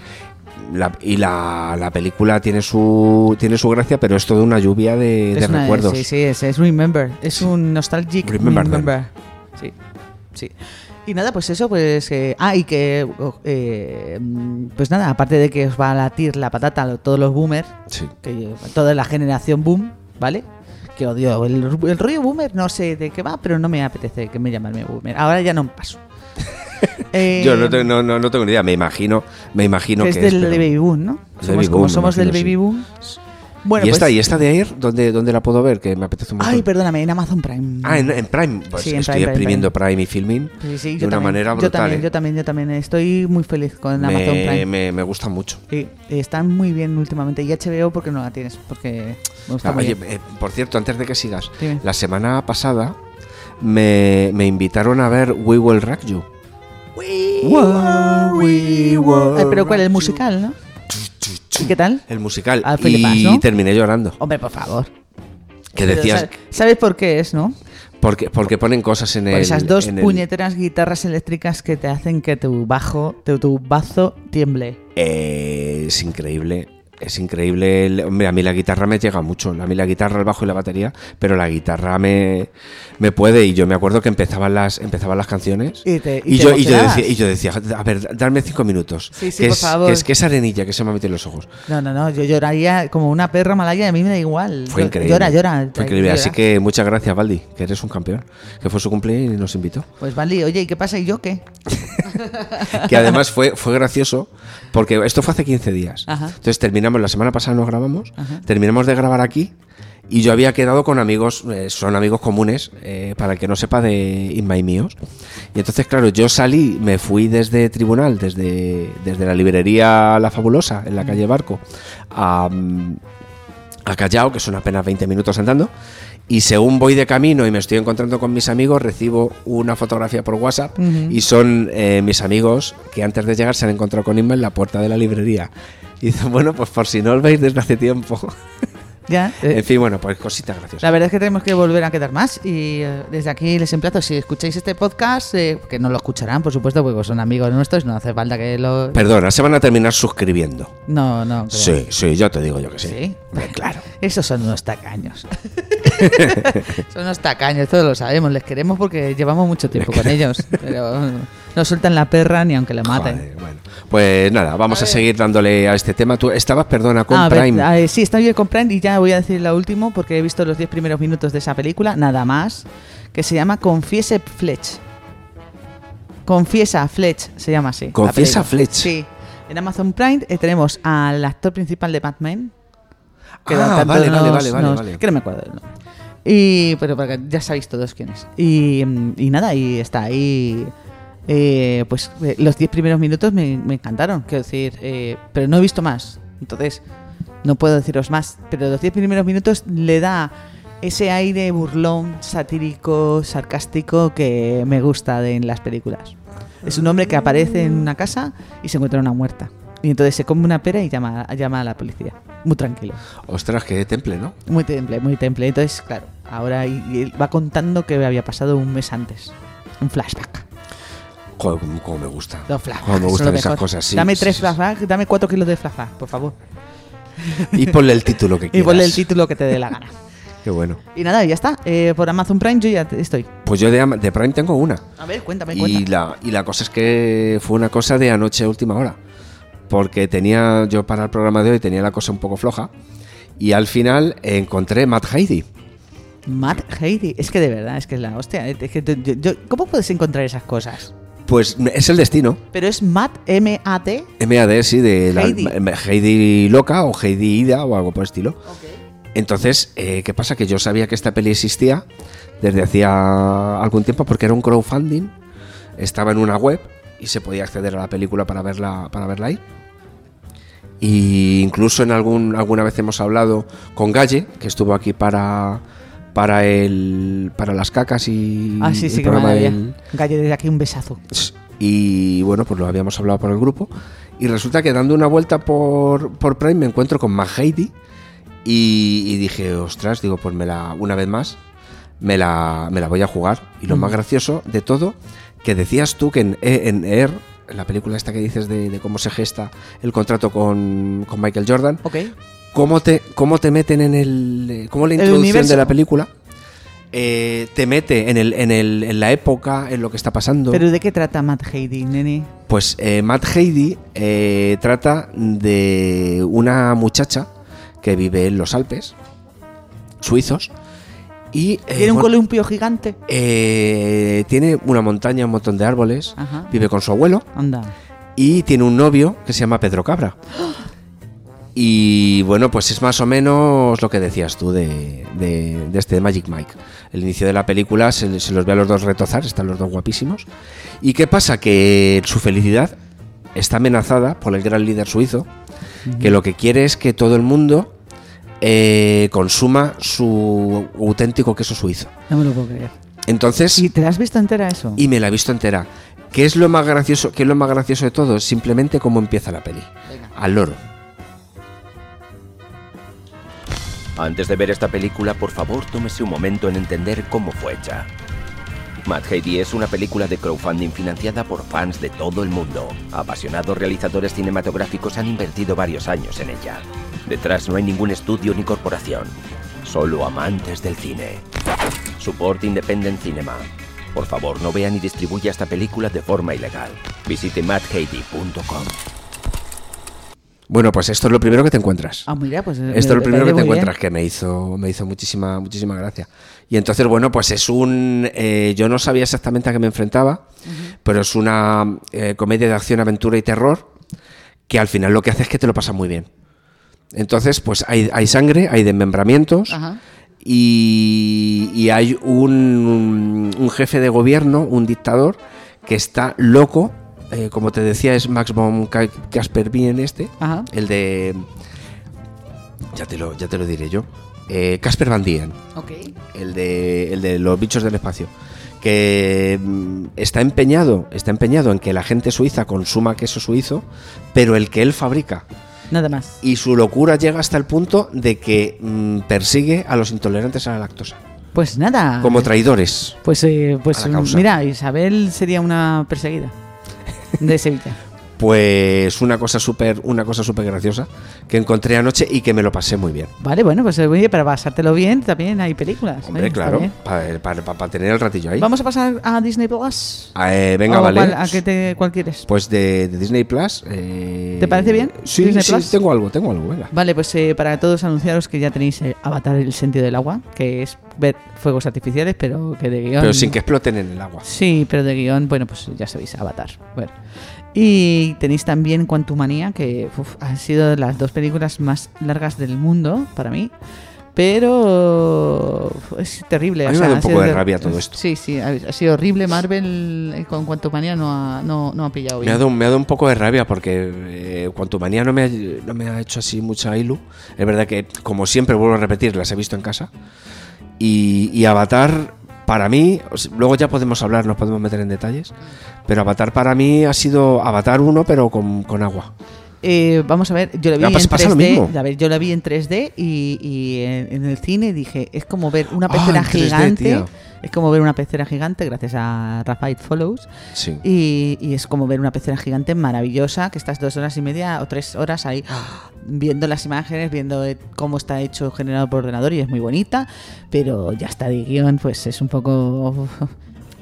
[SPEAKER 1] La- y la, la película tiene su tiene su gracia, pero es toda una lluvia de, de
[SPEAKER 2] una-
[SPEAKER 1] recuerdos.
[SPEAKER 2] Sí, sí, es, es remember. Es un nostalgic
[SPEAKER 1] Remember
[SPEAKER 2] remember. Sí, sí. Y nada, pues eso, pues. eh, ah, y que. oh, eh, pues nada, aparte de que os va a latir la patata a todos los boomers,
[SPEAKER 1] Sí.
[SPEAKER 2] que toda la generación boom, ¿vale? Que odio. El, el rollo boomer no sé de qué va, pero no me apetece que me llamarme boomer. Ahora ya no paso. Eh,
[SPEAKER 1] Yo no, tengo- no, no, no tengo ni idea, me imagino, me imagino
[SPEAKER 2] que
[SPEAKER 1] que,
[SPEAKER 2] es del
[SPEAKER 1] pero-
[SPEAKER 2] baby boom, ¿no? Somos,
[SPEAKER 1] baby
[SPEAKER 2] como
[SPEAKER 1] boom,
[SPEAKER 2] somos del baby
[SPEAKER 1] sí.
[SPEAKER 2] Bueno,
[SPEAKER 1] ¿Y
[SPEAKER 2] pues,
[SPEAKER 1] esta, ¿Y esta de ayer? ¿Dónde, ¿Dónde la puedo ver? Que me apetece montón.
[SPEAKER 2] Ay, perdóname, en Amazon Prime.
[SPEAKER 1] Ah, en, en Prime. Pues
[SPEAKER 2] Sí, en
[SPEAKER 1] estoy
[SPEAKER 2] Prime, Prime,
[SPEAKER 1] exprimiendo Prime. y Filming
[SPEAKER 2] Sí, sí,
[SPEAKER 1] de
[SPEAKER 2] yo
[SPEAKER 1] una
[SPEAKER 2] también.
[SPEAKER 1] manera
[SPEAKER 2] Yo
[SPEAKER 1] brutal.
[SPEAKER 2] también,
[SPEAKER 1] ¿eh?
[SPEAKER 2] yo también, yo también. Estoy muy feliz con
[SPEAKER 1] me,
[SPEAKER 2] Amazon Prime.
[SPEAKER 1] me- me gusta mucho.
[SPEAKER 2] Sí, están muy bien últimamente. Y HBO, porque no la tienes? Porque me gusta
[SPEAKER 1] Ah,
[SPEAKER 2] muy
[SPEAKER 1] oye,
[SPEAKER 2] bien.
[SPEAKER 1] eh, por cierto, antes de que sigas,
[SPEAKER 2] Dime.
[SPEAKER 1] la semana pasada me, me invitaron a ver We Will Rock You. We will
[SPEAKER 2] Eh, pero ¿cuál? El musical, ¿no? ¿Y qué tal?
[SPEAKER 1] El musical.
[SPEAKER 2] Ah,
[SPEAKER 1] y terminé llorando.
[SPEAKER 2] Hombre, por favor.
[SPEAKER 1] Que decías,
[SPEAKER 2] sa- ¿Sabes por qué es, no?
[SPEAKER 1] porque, porque ponen cosas en
[SPEAKER 2] Por
[SPEAKER 1] el.
[SPEAKER 2] esas dos
[SPEAKER 1] en el-
[SPEAKER 2] puñeteras guitarras eléctricas que te hacen que tu bajo, tu, tu bazo tiemble.
[SPEAKER 1] Eh, es increíble. Es increíble. el- Hombre, a mí la guitarra me llega mucho. A mí la guitarra, el bajo y la batería. Pero la guitarra me, me puede. Y yo me acuerdo que empezaban las, empezaban las canciones.
[SPEAKER 2] Y te- y
[SPEAKER 1] y
[SPEAKER 2] te
[SPEAKER 1] yo, y, yo decía, y yo decía, a ver, darme cinco minutos.
[SPEAKER 2] Sí, sí,
[SPEAKER 1] que
[SPEAKER 2] por
[SPEAKER 1] es,
[SPEAKER 2] favor.
[SPEAKER 1] Que es, que es arenilla que se me ha metido en los ojos.
[SPEAKER 2] No, no, no, yo lloraría como una perra malaya a mí me da igual.
[SPEAKER 1] Fue
[SPEAKER 2] Yo-
[SPEAKER 1] increíble.
[SPEAKER 2] Llora, llora.
[SPEAKER 1] Fue increíble.
[SPEAKER 2] llora.
[SPEAKER 1] Así que muchas gracias, Valdi, que eres un campeón. Que fue su cumpleaños y nos invitó.
[SPEAKER 2] Pues vale, oye, ¿y qué pasa? ¿Y yo qué?
[SPEAKER 1] que además fue, fue gracioso porque esto fue hace 15 días.
[SPEAKER 2] Ajá.
[SPEAKER 1] Entonces terminamos, la semana pasada nos grabamos,
[SPEAKER 2] Ajá.
[SPEAKER 1] terminamos de grabar aquí y yo había quedado con amigos, eh, son amigos comunes, eh, para el que no sepa de Inma y míos. Y entonces, claro, yo salí, me fui desde Tribunal, desde, desde la librería La Fabulosa, en la calle Barco, a, mm, a Callao, que son apenas 20 minutos andando. Y según voy de camino y me estoy encontrando con mis amigos, recibo una fotografía por WhatsApp
[SPEAKER 2] Ujú.
[SPEAKER 1] y son eh, mis amigos que antes de llegar se han encontrado con Inma en la puerta de la librería. Y dicen, bueno, pues por si no os veis desde hace tiempo.
[SPEAKER 2] Ya. eh,
[SPEAKER 1] en fin, bueno, pues cositas graciosas.
[SPEAKER 2] La verdad es que tenemos que volver a quedar más y eh, desde aquí les emplazo, si escucháis este podcast, eh, que no lo escucharán, por supuesto, porque son amigos nuestros, no hace falta que lo...
[SPEAKER 1] Perdona, se van a terminar suscribiendo.
[SPEAKER 2] No, no. creo.
[SPEAKER 1] Sí, sí, yo te digo yo que sí.
[SPEAKER 2] ¿Sí?
[SPEAKER 1] Claro.
[SPEAKER 2] Esos son unos tacaños. son unos tacaños, todos lo sabemos, les queremos porque llevamos mucho tiempo con ellos, pero no sueltan la perra ni aunque le maten.
[SPEAKER 1] Joder, bueno. Pues nada, vamos a, seguir dándole a este tema. Tú estabas, perdona, con
[SPEAKER 2] Ah, a
[SPEAKER 1] Prime.
[SPEAKER 2] a ver, sí, está bien con Prime y ya voy a decir la última porque he visto los 10 primeros minutos de esa película, nada más, que se llama Confiese Fletch. Confiesa Fletch, se llama así. la
[SPEAKER 1] Confiesa. Fletch.
[SPEAKER 2] Sí. En Amazon Prime eh, tenemos al actor principal de Batman.
[SPEAKER 1] Ah,
[SPEAKER 2] tanto
[SPEAKER 1] vale, vale,
[SPEAKER 2] nos-
[SPEAKER 1] vale, vale,
[SPEAKER 2] nos-
[SPEAKER 1] vale.
[SPEAKER 2] Que no me acuerdo del nombre. Y, pero porque ya sabéis todos quién es. Y, y nada, y está ahí. Eh, pues eh, los 10 primeros minutos me, me encantaron, quiero decir, eh, pero no he visto más. Entonces, no puedo deciros más. Pero los 10 primeros minutos le da ese aire burlón, satírico, sarcástico que me gusta de, en las películas. Es un hombre que aparece en una casa y se encuentra una muerta. Y entonces se come una pera y llama, llama a la policía. Muy tranquilo.
[SPEAKER 1] Ostras, qué temple, ¿no?
[SPEAKER 2] Muy temple, muy temple. Entonces, claro, ahora y- y él va contando que había pasado un mes antes. Un flashback.
[SPEAKER 1] Joder, cómo me gusta.
[SPEAKER 2] Dos flashbacks.
[SPEAKER 1] Cómo me
[SPEAKER 2] son
[SPEAKER 1] gustan
[SPEAKER 2] lo
[SPEAKER 1] esas
[SPEAKER 2] mejor.
[SPEAKER 1] cosas, sí.
[SPEAKER 2] Dame
[SPEAKER 1] sí,
[SPEAKER 2] tres
[SPEAKER 1] sí.
[SPEAKER 2] flashbacks, dame cuatro kilos de flashback, por favor.
[SPEAKER 1] Y ponle el título que
[SPEAKER 2] Y
[SPEAKER 1] quieras.
[SPEAKER 2] ponle el título que te dé la gana.
[SPEAKER 1] Qué bueno.
[SPEAKER 2] Y nada, ya está. Eh, por Amazon Prime yo ya estoy.
[SPEAKER 1] Pues yo de, Prime tengo una.
[SPEAKER 2] A ver, cuéntame,
[SPEAKER 1] Y la, y la cosa es que fue una cosa de anoche a última hora. Porque tenía, yo para el programa de hoy tenía la cosa un poco floja. Y al final encontré Matt Heidi.
[SPEAKER 2] Matt Heidi. Es que de verdad, es que es la hostia. Es que yo- ¿Cómo puedes encontrar esas cosas?
[SPEAKER 1] Pues es el destino.
[SPEAKER 2] Pero es Matt, M-A-T.
[SPEAKER 1] MAD, sí, de la,
[SPEAKER 2] Heidi.
[SPEAKER 1] Heidi loca o Heidi Ida o algo por el estilo. Entonces, eh, ¿qué pasa? Que yo sabía que esta peli existía desde hacía algún tiempo porque era un crowdfunding, estaba en una web y se podía acceder a la película para verla, para verla ahí. Y incluso en algún, alguna vez hemos hablado con Galle, que estuvo aquí para, para el para las cacas y
[SPEAKER 2] Ah, sí,
[SPEAKER 1] el
[SPEAKER 2] sí, qué
[SPEAKER 1] programa
[SPEAKER 2] maravilla.
[SPEAKER 1] del-
[SPEAKER 2] Gallo, desde aquí un besazo.
[SPEAKER 1] y bueno, pues lo habíamos hablado por el grupo. Y resulta que dando una vuelta por, por Prime me encuentro con Matt Heidi y, y dije, ostras, digo, pues me la, una vez más, me la, me la voy a jugar. Y lo
[SPEAKER 2] Mm.
[SPEAKER 1] más gracioso de todo, que decías tú que en, E- en Air, en la película esta que dices de, de cómo se gesta el contrato con, con Michael Jordan,
[SPEAKER 2] Ok.
[SPEAKER 1] Cómo te, cómo te meten en el. eh, cómo la introducción de la película eh, te mete en, el, en, el, en la época, en lo que está pasando.
[SPEAKER 2] ¿Pero de qué trata Matt Heidi, nene?
[SPEAKER 1] Pues eh, Matt Heidi eh, trata de una muchacha que vive en los Alpes suizos y eh,
[SPEAKER 2] ¿Tiene un
[SPEAKER 1] bueno,
[SPEAKER 2] columpio gigante?
[SPEAKER 1] eh, tiene una montaña, un montón de árboles,
[SPEAKER 2] Ajá.
[SPEAKER 1] vive con su abuelo
[SPEAKER 2] Anda.
[SPEAKER 1] y tiene un novio que se llama Pedro Cabra. Y bueno, pues es más o menos lo que decías tú de, de- de este de Magic Mike. El inicio de la película se, se los ve a los dos retozar, están los dos guapísimos. ¿Y qué pasa? Que su felicidad está amenazada por el gran líder suizo, que lo que quiere es que todo el mundo eh, consuma su auténtico queso suizo.
[SPEAKER 2] No me lo puedo creer.
[SPEAKER 1] Entonces,
[SPEAKER 2] ¿Y te la has visto entera eso?
[SPEAKER 1] y me la he visto entera. ¿Qué es lo más gracioso? ¿Qué es lo más gracioso de todo? Simplemente cómo empieza la peli. Al loro.
[SPEAKER 5] Antes de ver esta película, por favor, tómese un momento en entender cómo fue hecha. Mad Heidi es una película de crowdfunding financiada por fans de todo el mundo. Apasionados realizadores cinematográficos han invertido varios años en ella. Detrás no hay ningún estudio ni corporación, solo amantes del cine. Support Independent Cinema. Por favor, no vea ni distribuya esta película de forma ilegal. Visite madheidi.com.
[SPEAKER 1] Bueno, pues esto es lo primero que te encuentras.
[SPEAKER 2] Ah, mira, pues.
[SPEAKER 1] Esto es lo
[SPEAKER 2] me
[SPEAKER 1] primero que te
[SPEAKER 2] bien.
[SPEAKER 1] encuentras, que me hizo, me hizo muchísima, muchísima gracia. Y entonces, bueno, pues es un. eh, yo no sabía exactamente a qué me enfrentaba, pero es una eh, comedia de acción, aventura y terror que al final lo que hace es que te lo pasas muy bien. Entonces, pues hay, hay sangre, hay desmembramientos
[SPEAKER 2] Ajá.
[SPEAKER 1] y, y hay un, un jefe de gobierno, un dictador, que está loco. Eh, como te decía, es Max von Casper Bien este,
[SPEAKER 2] Ajá.
[SPEAKER 1] el de. Ya te lo, ya te lo diré yo. Eh, Casper Van Dien,
[SPEAKER 2] Ok.
[SPEAKER 1] el de, el de los bichos del espacio. Que mm, está empeñado, está empeñado en que la gente suiza consuma queso suizo, pero el que él fabrica.
[SPEAKER 2] Nada más.
[SPEAKER 1] Y su locura llega hasta el punto de que mm, persigue a los intolerantes a la lactosa.
[SPEAKER 2] Pues nada.
[SPEAKER 1] Como traidores.
[SPEAKER 2] Pues, eh, pues mira, Isabel sería una perseguida de Sevilla.
[SPEAKER 1] Pues una cosa súper, una cosa súper graciosa que encontré anoche y que me lo pasé muy bien.
[SPEAKER 2] Vale, bueno, pues oye, para pasártelo bien también hay películas.
[SPEAKER 1] Hombre,
[SPEAKER 2] ¿eh? Está
[SPEAKER 1] claro,
[SPEAKER 2] bien.
[SPEAKER 1] para tener el ratillo ahí.
[SPEAKER 2] Vamos a pasar a Disney Plus.
[SPEAKER 1] Eh, venga,
[SPEAKER 2] ¿O
[SPEAKER 1] vale.
[SPEAKER 2] cuál- ¿A qué te, cuál quieres?
[SPEAKER 1] Pues de, de Disney Plus. eh,
[SPEAKER 2] ¿Te parece bien?
[SPEAKER 1] Sí,
[SPEAKER 2] Disney
[SPEAKER 1] sí,
[SPEAKER 2] Plus?
[SPEAKER 1] tengo algo, tengo algo, venga.
[SPEAKER 2] Vale, pues eh, para todos anunciaros que ya tenéis Avatar el sentido del agua, que es ver fuegos artificiales, pero que de guion...
[SPEAKER 1] Pero sin que exploten en el agua.
[SPEAKER 2] Sí, pero de guion, bueno, pues ya sabéis, Avatar. Bueno. Y tenéis también Quantumania, que uf, han sido las dos películas más largas del mundo para mí. Pero es terrible.
[SPEAKER 1] A
[SPEAKER 2] o
[SPEAKER 1] mí me
[SPEAKER 2] sea,
[SPEAKER 1] da un poco de rabia todo esto.
[SPEAKER 2] Sí, sí, ha, sido horrible. Marvel eh, con Quantumania no ha, no, no ha pillado
[SPEAKER 1] Me
[SPEAKER 2] bien.
[SPEAKER 1] ha, dado, me ha dado un poco de rabia porque eh, Quantumania no me, ha, no me ha hecho así mucha ilu. Es verdad que, como siempre, vuelvo a repetir, las he visto en casa. Y, y Avatar, para mí, luego ya podemos hablar, nos podemos meter en detalles. Pero Avatar para mí ha sido Avatar 1, pero con, con agua.
[SPEAKER 2] Eh, vamos a ver, yo la vi en
[SPEAKER 1] pasa- pasa lo
[SPEAKER 2] 3D.
[SPEAKER 1] mismo.
[SPEAKER 2] A ver, yo la vi en 3D y, y en, en el cine dije, es como ver una
[SPEAKER 1] Ah,
[SPEAKER 2] pecera
[SPEAKER 1] en 3D,
[SPEAKER 2] gigante. Es como ver una pecera gigante, gracias a Rafael Follows.
[SPEAKER 1] Sí.
[SPEAKER 2] Y, y es como ver una pecera gigante maravillosa, que estás dos horas y media o tres horas ahí viendo las imágenes, viendo eh, cómo está hecho, generado por ordenador y es muy bonita, pero ya está de guion, pues es un poco...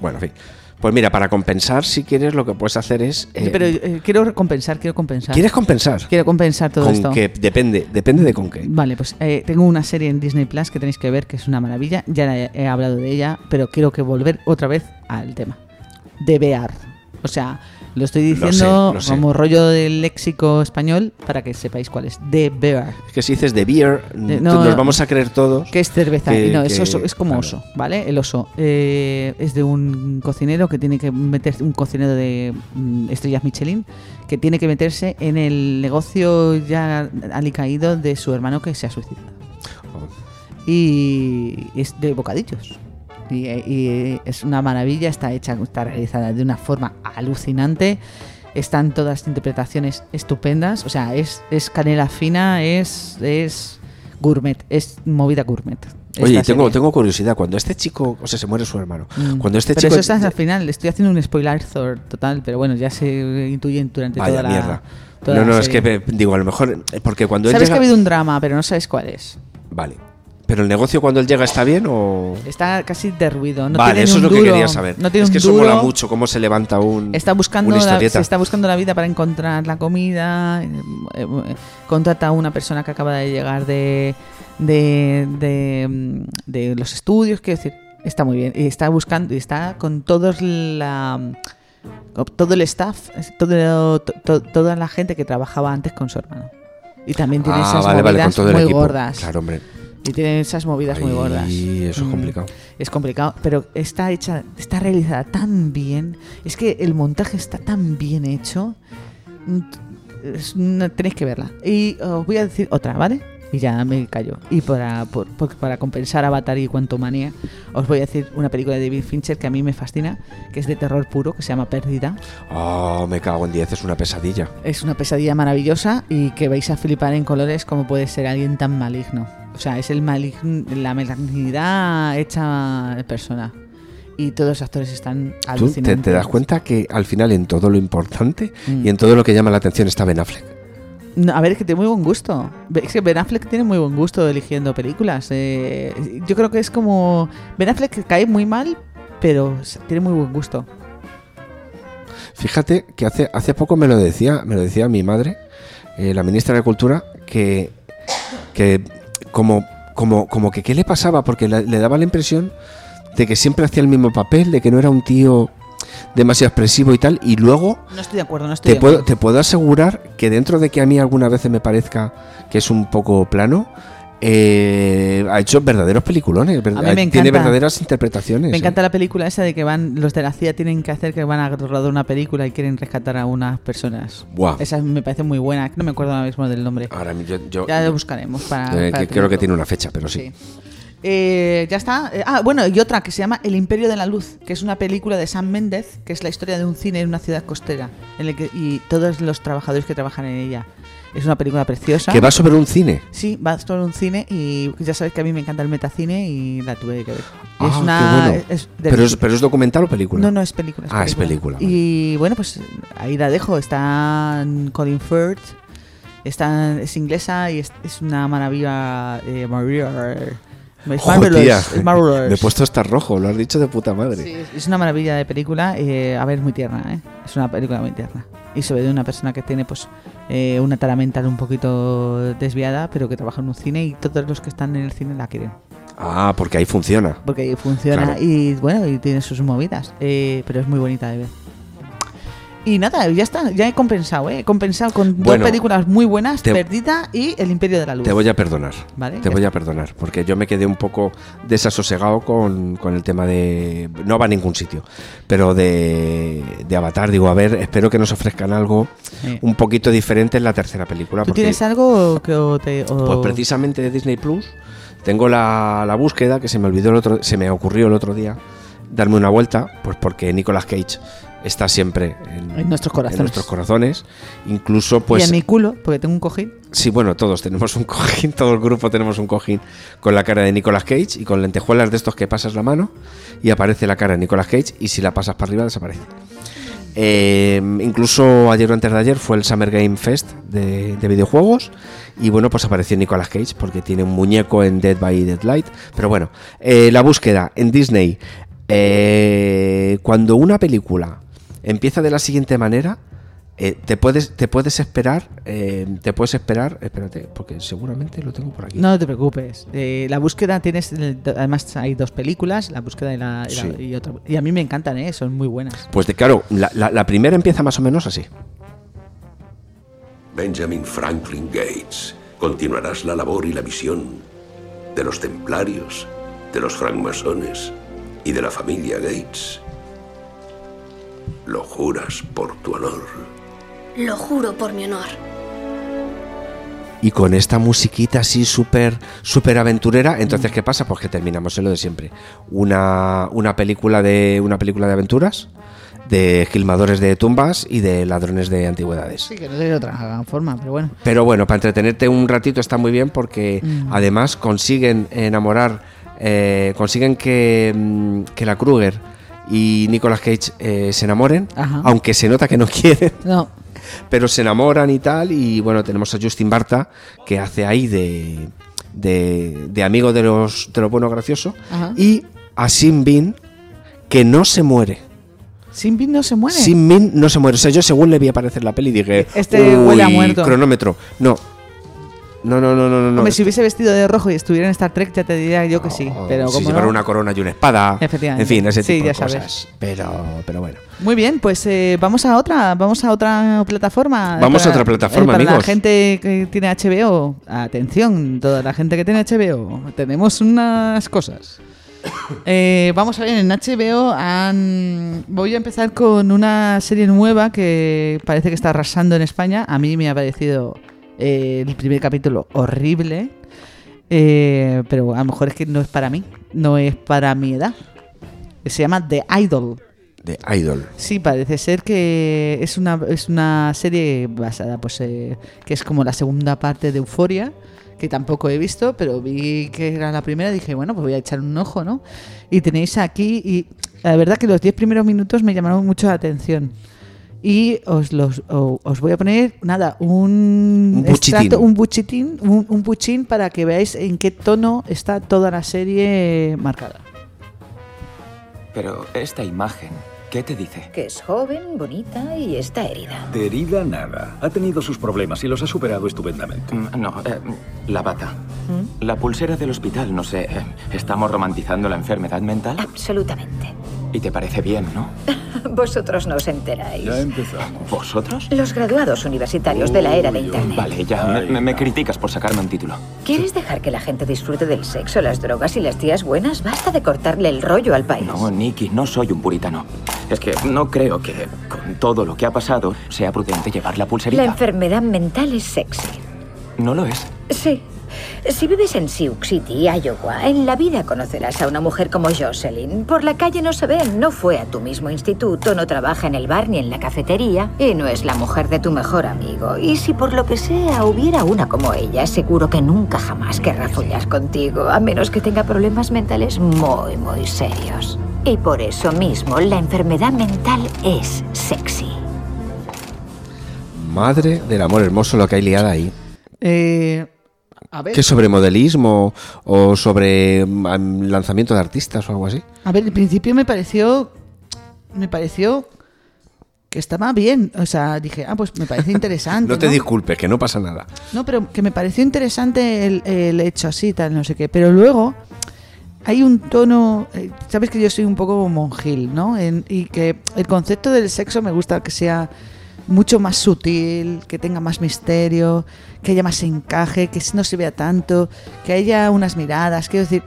[SPEAKER 1] Bueno, en fin. Pues mira, para compensar, si quieres, lo que puedes hacer es. eh,
[SPEAKER 2] pero eh, quiero compensar, quiero compensar.
[SPEAKER 1] ¿Quieres compensar?
[SPEAKER 2] Quiero compensar todo
[SPEAKER 1] con
[SPEAKER 2] esto.
[SPEAKER 1] qué? Depende, depende de con qué.
[SPEAKER 2] Vale, pues eh, tengo una serie en Disney Plus que tenéis que ver, que es una maravilla. Ya he, he hablado de ella, pero quiero que volver otra vez al tema. De VR. O sea, lo estoy
[SPEAKER 1] Lo
[SPEAKER 2] diciendo
[SPEAKER 1] sé, lo sé.
[SPEAKER 2] como rollo del léxico español para que sepáis cuál es. De VR.
[SPEAKER 1] Es que si dices de beer,
[SPEAKER 2] De-
[SPEAKER 1] nos
[SPEAKER 2] no,
[SPEAKER 1] vamos a creer todos.
[SPEAKER 2] Que es cerveza.
[SPEAKER 1] Que-
[SPEAKER 2] no, es, oso, es como
[SPEAKER 1] claro.
[SPEAKER 2] oso, ¿vale? El oso. Eh, es de un cocinero que tiene que meterse, un cocinero de mm, estrellas Michelin, que tiene que meterse en el negocio ya alicaído de su hermano que se ha suicidado. y es de bocadillos. Y, y es una maravilla, está hecha, está realizada de una forma alucinante. Están todas interpretaciones estupendas. O sea, es, es canela fina, es, es gourmet, es movida gourmet.
[SPEAKER 1] Oye, tengo,
[SPEAKER 2] serie.
[SPEAKER 1] tengo curiosidad. Cuando este chico, o sea, se muere su hermano.
[SPEAKER 2] Mm.
[SPEAKER 1] Cuando este
[SPEAKER 2] pero
[SPEAKER 1] chico.
[SPEAKER 2] eso está al final, le estoy haciendo un spoiler total, pero bueno, ya se intuye durante
[SPEAKER 1] Vaya
[SPEAKER 2] toda la
[SPEAKER 1] mierda.
[SPEAKER 2] toda
[SPEAKER 1] no,
[SPEAKER 2] la
[SPEAKER 1] no, es que eh, digo, a lo mejor. eh, Porque cuando él
[SPEAKER 2] Sabes que ha habido un drama, pero no sabes cuál es.
[SPEAKER 1] Vale. Pero el negocio cuando él llega está bien o.
[SPEAKER 2] Está casi derruido. No
[SPEAKER 1] vale,
[SPEAKER 2] tiene
[SPEAKER 1] eso es lo que quería saber.
[SPEAKER 2] No tiene
[SPEAKER 1] es que eso
[SPEAKER 2] duro.
[SPEAKER 1] mola mucho, cómo se levanta un.
[SPEAKER 2] Está buscando
[SPEAKER 1] una
[SPEAKER 2] la, se está buscando la vida para encontrar la comida. eh, eh, contrata a una persona que acaba de llegar de, de, de, de los estudios. Quiero decir, está muy bien. Y está buscando, y está con todos la todo el staff, todo, to- to- toda la gente que trabajaba antes con su hermano. Y también tiene
[SPEAKER 1] Ah,
[SPEAKER 2] esas
[SPEAKER 1] vale,
[SPEAKER 2] movidas muy
[SPEAKER 1] equipo.
[SPEAKER 2] gordas.
[SPEAKER 1] Claro, hombre.
[SPEAKER 2] Y tiene esas movidas muy gordas.
[SPEAKER 1] Y eso es
[SPEAKER 2] Mm.
[SPEAKER 1] complicado.
[SPEAKER 2] Es complicado, pero está hecha, está realizada tan bien. Es que el montaje está tan bien hecho. Mm, es- no, tenéis que verla. Y os voy a decir otra, ¿vale? Y ya me callo. Y para, por- por- para compensar Avatar y Manía os voy a decir una película de David Fincher que a mí me fascina, que es de terror puro, que se llama Pérdida.
[SPEAKER 1] Oh, me cago en 10, es una pesadilla.
[SPEAKER 2] Es una pesadilla maravillosa y que vais a flipar en colores como puede ser alguien tan maligno. O sea, es el malign- la malignidad hecha persona. Y todos los actores están
[SPEAKER 1] Tú te,
[SPEAKER 2] alucinantes.
[SPEAKER 1] te das cuenta que al final en todo lo importante
[SPEAKER 2] Mm.
[SPEAKER 1] y en todo lo que llama la atención está Ben Affleck.
[SPEAKER 2] No, a ver, es que tiene muy buen gusto. Es que Ben Affleck tiene muy buen gusto eligiendo películas. Eh, yo creo que es como... Ben Affleck cae muy mal, pero tiene muy buen gusto.
[SPEAKER 1] Fíjate que hace, hace poco me lo decía, me lo decía mi madre, eh, la ministra de Cultura, que, que como, como, como que qué le pasaba, porque la- le daba la impresión de que siempre hacía el mismo papel, de que no era un tío demasiado expresivo y tal, y luego
[SPEAKER 2] No estoy de acuerdo, no estoy
[SPEAKER 1] te
[SPEAKER 2] de
[SPEAKER 1] puedo,
[SPEAKER 2] acuerdo.
[SPEAKER 1] te puedo asegurar que dentro de que a mí alguna vez me parezca que es un poco plano, eh, ha hecho verdaderos peliculones, ver-
[SPEAKER 2] A mí me
[SPEAKER 1] tiene
[SPEAKER 2] encanta.
[SPEAKER 1] verdaderas interpretaciones.
[SPEAKER 2] Me
[SPEAKER 1] eh.
[SPEAKER 2] encanta la película esa de que van los de la CIA tienen que hacer que van a rodar una película y quieren rescatar a unas personas. Esa me parece muy buena. No me acuerdo ahora mismo del nombre.
[SPEAKER 1] Ahora yo, yo-
[SPEAKER 2] Ya lo buscaremos para.
[SPEAKER 1] eh,
[SPEAKER 2] para
[SPEAKER 1] que- creo que tiene una fecha, pero sí.
[SPEAKER 2] Sí. Eh, ya está. Ah, bueno, y otra que se llama El Imperio de la Luz, que es una película de Sam Méndez, que es la historia de un cine en una ciudad costera, en el que, y todos los trabajadores que trabajan en ella. Es una película preciosa.
[SPEAKER 1] Que va sobre un cine.
[SPEAKER 2] Sí, va sobre un cine y ya sabes que a mí me encanta el metacine y la tuve que ver.
[SPEAKER 1] Ah,
[SPEAKER 2] es
[SPEAKER 1] qué
[SPEAKER 2] una.
[SPEAKER 1] bueno.
[SPEAKER 2] es
[SPEAKER 1] Pero es, pero es documental o película.
[SPEAKER 2] no, no, es película.
[SPEAKER 1] Ah, es película.
[SPEAKER 2] Y bueno, pues ahí la dejo. Está Colin Firth, está, es inglesa y es, es una maravilla. Eh. Es marvelous,
[SPEAKER 1] tía,
[SPEAKER 2] es.
[SPEAKER 1] Me he puesto hasta rojo, lo has dicho de puta madre.
[SPEAKER 2] Sí, es una maravilla de película. eh, a ver, es muy tierna, ¿eh? Es una película muy tierna. Y se ve de una persona que tiene, pues, eh, una tara mental un poquito desviada, pero que trabaja en un cine y todos los que están en el cine la quieren.
[SPEAKER 1] Ah, porque ahí funciona.
[SPEAKER 2] Porque ahí funciona
[SPEAKER 1] Claro.
[SPEAKER 2] y, bueno, y tiene sus movidas. eh, pero es muy bonita de ver. Y nada, ya está, ya he compensado, ¿eh? He compensado con
[SPEAKER 1] Bueno,
[SPEAKER 2] dos películas muy buenas,
[SPEAKER 1] te-
[SPEAKER 2] Perdida y El Imperio de la Luz.
[SPEAKER 1] Te voy a perdonar.
[SPEAKER 2] Vale,
[SPEAKER 1] Te voy a perdonar. Porque yo me quedé un poco desasosegado con, con el tema de. No va a ningún sitio. Pero de, de Avatar. Digo, a ver, espero que nos ofrezcan algo
[SPEAKER 2] Sí.
[SPEAKER 1] un poquito diferente en la tercera película.
[SPEAKER 2] ¿Tú
[SPEAKER 1] porque-
[SPEAKER 2] tienes algo que o te... o-
[SPEAKER 1] Pues precisamente de Disney Plus tengo la, la búsqueda que se me olvidó el otro, se me ocurrió el otro día darme una vuelta, pues porque Nicolas Cage está siempre en,
[SPEAKER 2] En nuestros corazones.
[SPEAKER 1] en nuestros corazones. Incluso,
[SPEAKER 2] y
[SPEAKER 1] pues,
[SPEAKER 2] en mi culo, porque tengo un cojín.
[SPEAKER 1] sí, bueno, todos tenemos un cojín, todo el grupo tenemos un cojín con la cara de Nicolas Cage y con lentejuelas de estos que pasas la mano y aparece la cara de Nicolas Cage y si la pasas para arriba desaparece. Eh, incluso ayer o antes de ayer fue el Summer Game Fest de, de videojuegos y bueno pues apareció Nicolas Cage porque tiene un muñeco en Dead by Deadlight pero bueno eh, la búsqueda en Disney eh, cuando una película empieza de la siguiente manera eh, te puedes te puedes esperar eh, te puedes esperar espérate porque seguramente lo tengo por aquí
[SPEAKER 2] No te preocupes. Eh, la búsqueda tienes, además hay dos películas, la búsqueda y, la, y, la-
[SPEAKER 1] Sí.
[SPEAKER 2] y otra. Y a mí me encantan, ¿eh? son muy buenas.
[SPEAKER 1] pues de claro la, la- la primera empieza más o menos así
[SPEAKER 6] Benjamin Franklin Gates, continuarás la labor y la misión de los templarios, de los francmasones y de la familia Gates. ¿Lo juras por tu honor?
[SPEAKER 7] Lo juro por mi honor.
[SPEAKER 1] y con esta musiquita así súper súper aventurera, entonces ¿qué pasa? Pues que terminamos en lo de siempre. Una, una película de una película de aventuras, de esquilmadores de tumbas y de ladrones de antigüedades.
[SPEAKER 2] Sí, que no de otra forma, pero bueno.
[SPEAKER 1] Pero bueno, para entretenerte un ratito está muy bien porque
[SPEAKER 2] Mm.
[SPEAKER 1] además consiguen enamorar, eh, consiguen que, mm, que la Kruger y Nicolas Cage eh, se enamoren,
[SPEAKER 2] Ajá.
[SPEAKER 1] aunque se nota que no quieren,
[SPEAKER 2] No,
[SPEAKER 1] pero se enamoran y tal. Y bueno, tenemos a Justin Barta que hace ahí de, de, de amigo de los, de los buenos graciosos.
[SPEAKER 2] Ajá.
[SPEAKER 1] Y a Sin Bin que no se muere.
[SPEAKER 2] Sin Bin no se muere.
[SPEAKER 1] Sin Min no se muere. O sea, yo según le vi aparecer la peli dije.
[SPEAKER 2] Este huele a
[SPEAKER 1] "Uy,
[SPEAKER 2] muerto".
[SPEAKER 1] Cronómetro. No. No, no, no, no, no. no.
[SPEAKER 2] Hombre, si hubiese vestido de rojo y estuviera en Star Trek, ya te diría yo que sí. Pero
[SPEAKER 1] si llevara
[SPEAKER 2] no-
[SPEAKER 1] una corona y una espada.
[SPEAKER 2] Efectivamente.
[SPEAKER 1] En fin, ese
[SPEAKER 2] Sí,
[SPEAKER 1] tipo
[SPEAKER 2] ya
[SPEAKER 1] de
[SPEAKER 2] sabes.
[SPEAKER 1] cosas. Pero, pero bueno.
[SPEAKER 2] Muy bien, pues eh, vamos a otra, vamos a otra plataforma.
[SPEAKER 1] Vamos a otra plataforma,
[SPEAKER 2] eh, para la
[SPEAKER 1] amigos.
[SPEAKER 2] gente que tiene HBO, atención, toda la gente que tiene HBO, tenemos unas cosas. Eh, vamos a ver, en HBO han- voy a empezar con una serie nueva que parece que está arrasando en España. A mí me ha parecido eh, el primer capítulo horrible, eh, pero a lo mejor es que no es para mí, no es para mi edad. Se llama The Idol.
[SPEAKER 1] De Idol.
[SPEAKER 2] Sí, parece ser que es una, es una serie basada, pues, eh, que es como la segunda parte de Euforia, que tampoco he visto, pero vi que era la primera y dije, bueno, pues voy a echar un ojo, ¿no? Y tenéis aquí, y la verdad que los 10 primeros minutos me llamaron mucho la atención. Y os los os voy a poner, nada, un,
[SPEAKER 1] Un buchitín.
[SPEAKER 2] extracto, un buchitín, un, un buchín para que veáis en qué tono está toda la serie marcada.
[SPEAKER 7] Pero esta imagen, ¿qué te dice?
[SPEAKER 8] Que es joven, bonita y está herida.
[SPEAKER 9] De herida nada. Ha tenido sus problemas y los ha superado estupendamente.
[SPEAKER 7] Mm, No, eh, la bata. La pulsera del hospital, no sé. eh, ¿Estamos romantizando la enfermedad mental?
[SPEAKER 8] Absolutamente.
[SPEAKER 7] Y te parece bien, ¿no?
[SPEAKER 8] Vosotros no os enteráis.
[SPEAKER 9] Ya empezamos.
[SPEAKER 7] ¿Vosotros?
[SPEAKER 8] Los graduados universitarios de la era de Internet.
[SPEAKER 7] Vale, ya. Me, me- me criticas por sacarme un título.
[SPEAKER 8] ¿Quieres dejar que la gente disfrute del sexo, las drogas y las tías buenas? Basta de cortarle el rollo al país.
[SPEAKER 7] No, Nicky, no soy un puritano. Es que no creo que, con todo lo que ha pasado, sea prudente llevar la
[SPEAKER 8] La
[SPEAKER 7] pulserita.
[SPEAKER 8] enfermedad mental es sexy.
[SPEAKER 7] No lo es.
[SPEAKER 8] Sí. Si vives en Sioux City, Iowa, en la vida conocerás a una mujer como Jocelyn. Por la calle no se ven, no fue a tu mismo instituto, no trabaja en el bar ni en la cafetería y no es la mujer de tu mejor amigo. Y si por lo que sea hubiera una como ella, seguro que nunca jamás querrá follar contigo, a menos que tenga problemas mentales muy, muy serios. Y por eso mismo, la enfermedad mental es sexy.
[SPEAKER 1] Madre del amor hermoso lo que hay liada ahí.
[SPEAKER 2] Eh, a ver.
[SPEAKER 1] ¿Qué sobre modelismo o sobre mm, lanzamiento de artistas o algo así?
[SPEAKER 2] A ver, al principio me pareció. Me pareció que estaba bien. O sea, dije, ah, pues me parece interesante.
[SPEAKER 1] No te disculpes, que no pasa nada.
[SPEAKER 2] No, pero que me pareció interesante el, el hecho así, tal, no sé qué. Pero luego hay un tono. eh, Sabes que yo soy un poco monjil, ¿no? En- y que el concepto del sexo me gusta que sea mucho más sutil, que tenga más misterio, que haya más encaje, que no se vea tanto, que haya unas miradas. Quiero decir,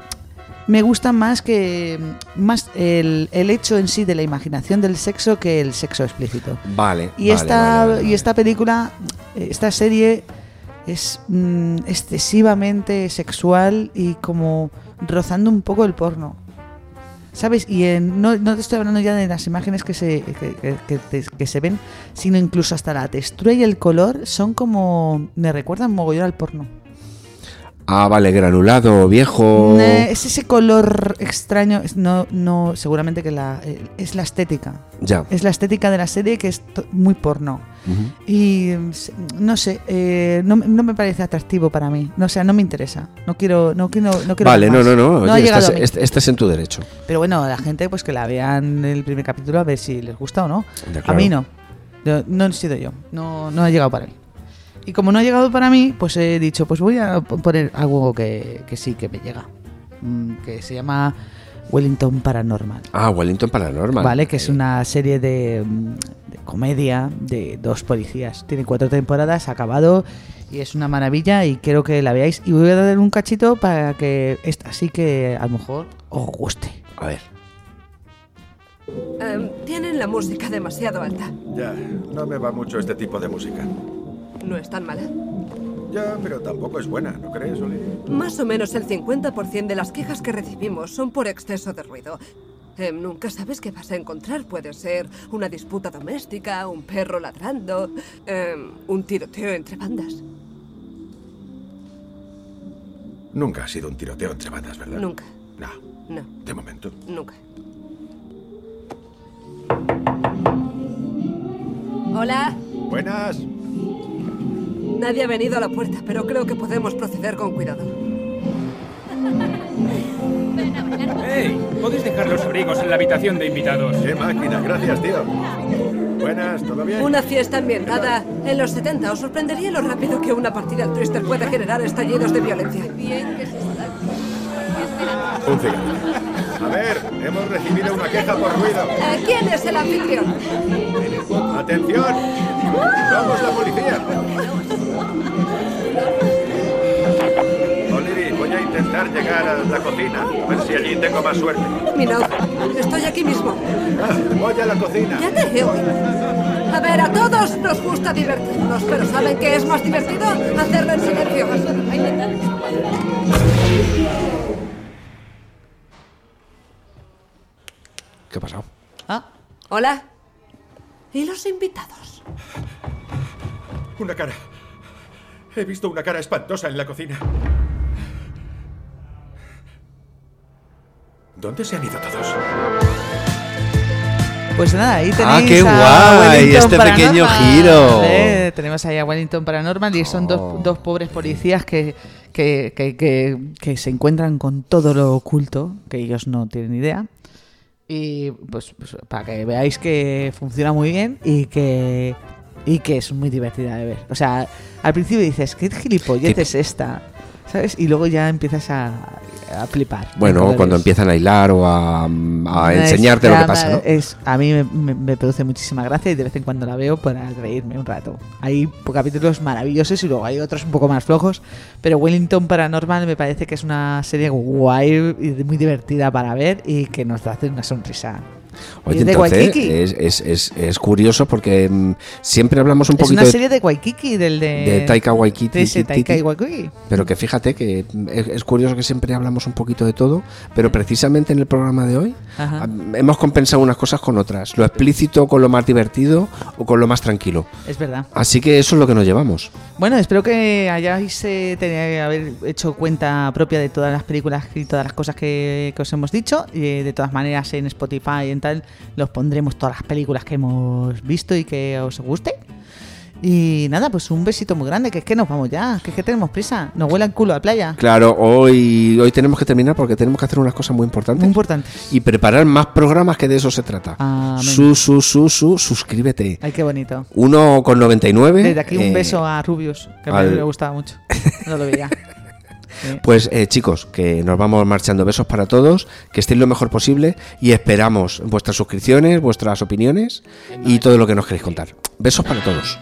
[SPEAKER 2] me gusta más que más el, el hecho en sí de la imaginación del sexo que el sexo explícito.
[SPEAKER 1] Vale.
[SPEAKER 2] Y
[SPEAKER 1] vale,
[SPEAKER 2] esta
[SPEAKER 1] vale,
[SPEAKER 2] y esta película, esta serie es mm, excesivamente sexual y como rozando un poco el porno. ¿Sabes? Y en- no, no te estoy hablando ya de las imágenes que se, que, que- que se ven, sino incluso hasta la textura y el color son como... me recuerdan mogollón al porno.
[SPEAKER 1] Ah, vale, granulado, viejo.
[SPEAKER 2] Eh, Es ese color extraño, no, no, seguramente que la, eh, es la estética.
[SPEAKER 1] Ya.
[SPEAKER 2] Es la estética de la serie que es muy porno. Y no sé, eh, no, no me parece atractivo para mí. No, o sea, no me interesa. No quiero, no quiero, no quiero
[SPEAKER 1] Vale, no,
[SPEAKER 2] más.
[SPEAKER 1] no, no.
[SPEAKER 2] ha
[SPEAKER 1] oye,
[SPEAKER 2] llegado
[SPEAKER 1] estás, estás en tu derecho.
[SPEAKER 2] Pero bueno, la gente pues que la vean el primer capítulo a ver si les gusta o no.
[SPEAKER 1] Ya,
[SPEAKER 2] A mí no. No he sido yo. No, no ha llegado para mí. Y como no ha llegado para mí, pues he dicho, pues voy a poner algo que, que sí que me llega. Mm, que se llama Wellington Paranormal.
[SPEAKER 1] Ah, Wellington Paranormal.
[SPEAKER 2] Vale, que es una serie de, mm, de comedia de dos policías. Tiene cuatro temporadas, ha acabado y es una maravilla y quiero que la veáis. Y voy a dar un cachito para que esta sí que a lo mejor os guste.
[SPEAKER 1] A ver.
[SPEAKER 10] Em, tienen la música demasiado alta.
[SPEAKER 9] Ya, no me va mucho este tipo de música.
[SPEAKER 10] No es tan mala. Ya, pero tampoco es buena, ¿no crees, Olivia?
[SPEAKER 11] Más o menos el 50% de las quejas que recibimos son por exceso de ruido. Em, nunca sabes qué vas a encontrar. Puede ser una disputa doméstica, un perro ladrando, em, un tiroteo entre bandas.
[SPEAKER 10] Nunca ha sido un tiroteo entre bandas, ¿verdad?
[SPEAKER 11] Nunca.
[SPEAKER 10] No,
[SPEAKER 11] No,
[SPEAKER 10] de momento.
[SPEAKER 11] nunca. Hola.
[SPEAKER 10] Buenas.
[SPEAKER 11] Nadie ha venido a la puerta, pero creo que podemos proceder con cuidado.
[SPEAKER 12] ¡Hey! Podéis dejar los abrigos en la habitación de invitados.
[SPEAKER 10] ¡Qué máquina! Gracias, tío. Buenas, ¿todo bien?
[SPEAKER 11] Una fiesta ambientada en los 70. Os sorprendería lo rápido que una partida al Twister puede generar estallidos de violencia.
[SPEAKER 10] Un cigarro. A ver, hemos recibido una queja por ruido.
[SPEAKER 11] ¿Quién es el anfitrión?
[SPEAKER 10] ¡Atención! ¡Somos la policía! Olivia, voy a intentar llegar a la cocina. A ver si allí tengo más suerte.
[SPEAKER 11] Mira, estoy aquí mismo.
[SPEAKER 10] Ah, voy a la cocina.
[SPEAKER 11] Ya te he oído. A ver, a todos nos gusta divertirnos, pero ¿saben qué es más divertido? Hacerlo en silencio.
[SPEAKER 1] ¿Qué ha pasado?
[SPEAKER 2] Ah,
[SPEAKER 11] Hola. ¿Y los invitados?
[SPEAKER 10] Una cara. He visto una cara espantosa en la cocina. ¿Dónde se han ido todos?
[SPEAKER 2] Pues nada, ahí tenéis
[SPEAKER 1] Ah, qué
[SPEAKER 2] a
[SPEAKER 1] guay,
[SPEAKER 2] Wellington
[SPEAKER 1] este pequeño
[SPEAKER 2] Paranormal,
[SPEAKER 1] giro.
[SPEAKER 2] ¿eh? Tenemos ahí a Wellington Paranormal y son
[SPEAKER 1] Oh.
[SPEAKER 2] dos, dos pobres policías que, que, que- que- que se encuentran con todo lo oculto, que ellos no tienen idea. Y pues, pues, para que veáis que funciona muy bien y que, y que es muy divertida de ver. O sea, al principio dices, ¿qué gilipollez
[SPEAKER 1] ¿Qué-
[SPEAKER 2] es esta? ¿Sabes? Y luego ya empiezas a, a flipar.
[SPEAKER 1] Bueno, cuando empiezan a hilar o a, a
[SPEAKER 2] Es
[SPEAKER 1] enseñarte lo que pasa, ¿no?
[SPEAKER 2] Es, a mí me, me- me produce muchísima gracia y de vez en cuando la veo para reírme un rato. Hay capítulos maravillosos y luego hay otros un poco más flojos, pero Wellington Paranormal me parece que es una serie guay y muy divertida para ver y que nos hace una sonrisa.
[SPEAKER 1] Oye,
[SPEAKER 2] es de
[SPEAKER 1] entonces
[SPEAKER 2] Waikiki.
[SPEAKER 1] es, es, es, es curioso porque mm, siempre hablamos un
[SPEAKER 2] Es
[SPEAKER 1] poquito
[SPEAKER 2] una
[SPEAKER 1] de-
[SPEAKER 2] serie de Waikiki, del de...
[SPEAKER 1] de Taika Waititi,
[SPEAKER 2] de ese. Taika Waikiki.
[SPEAKER 1] Pero que fíjate que mm, es, es curioso que siempre hablamos un poquito de todo, pero precisamente en el programa de hoy
[SPEAKER 2] Ajá.
[SPEAKER 1] ah, hemos compensado unas cosas con otras. Lo explícito con lo más divertido o con lo más tranquilo.
[SPEAKER 2] Es verdad.
[SPEAKER 1] Así que eso es lo que nos llevamos.
[SPEAKER 2] Bueno, espero que hayáis eh, tenido- haber hecho cuenta propia de todas las películas y todas las cosas que, que os hemos dicho. Eh, de todas maneras, en Spotify en tal, los pondremos todas las películas que hemos visto y que os guste. Y nada, pues un besito muy grande, que es que nos vamos ya, que es que tenemos prisa. Nos huele el culo a playa.
[SPEAKER 1] Claro, hoy, hoy tenemos que terminar porque tenemos que hacer unas cosas muy importantes.
[SPEAKER 2] Muy importante.
[SPEAKER 1] Y preparar más programas que de eso se trata.
[SPEAKER 2] Amén.
[SPEAKER 1] Su, su, su, su, suscríbete.
[SPEAKER 2] Ay, qué bonito.
[SPEAKER 1] Uno con 99.
[SPEAKER 2] Desde aquí un
[SPEAKER 1] eh,
[SPEAKER 2] beso a Rubius, que a mí
[SPEAKER 1] al-
[SPEAKER 2] me gustaba mucho. No lo veía.
[SPEAKER 1] Pues eh, chicos, que nos vamos marchando. Besos para todos, que estéis lo mejor posible y esperamos vuestras suscripciones, vuestras opiniones y todo lo que nos queréis contar. Besos para todos.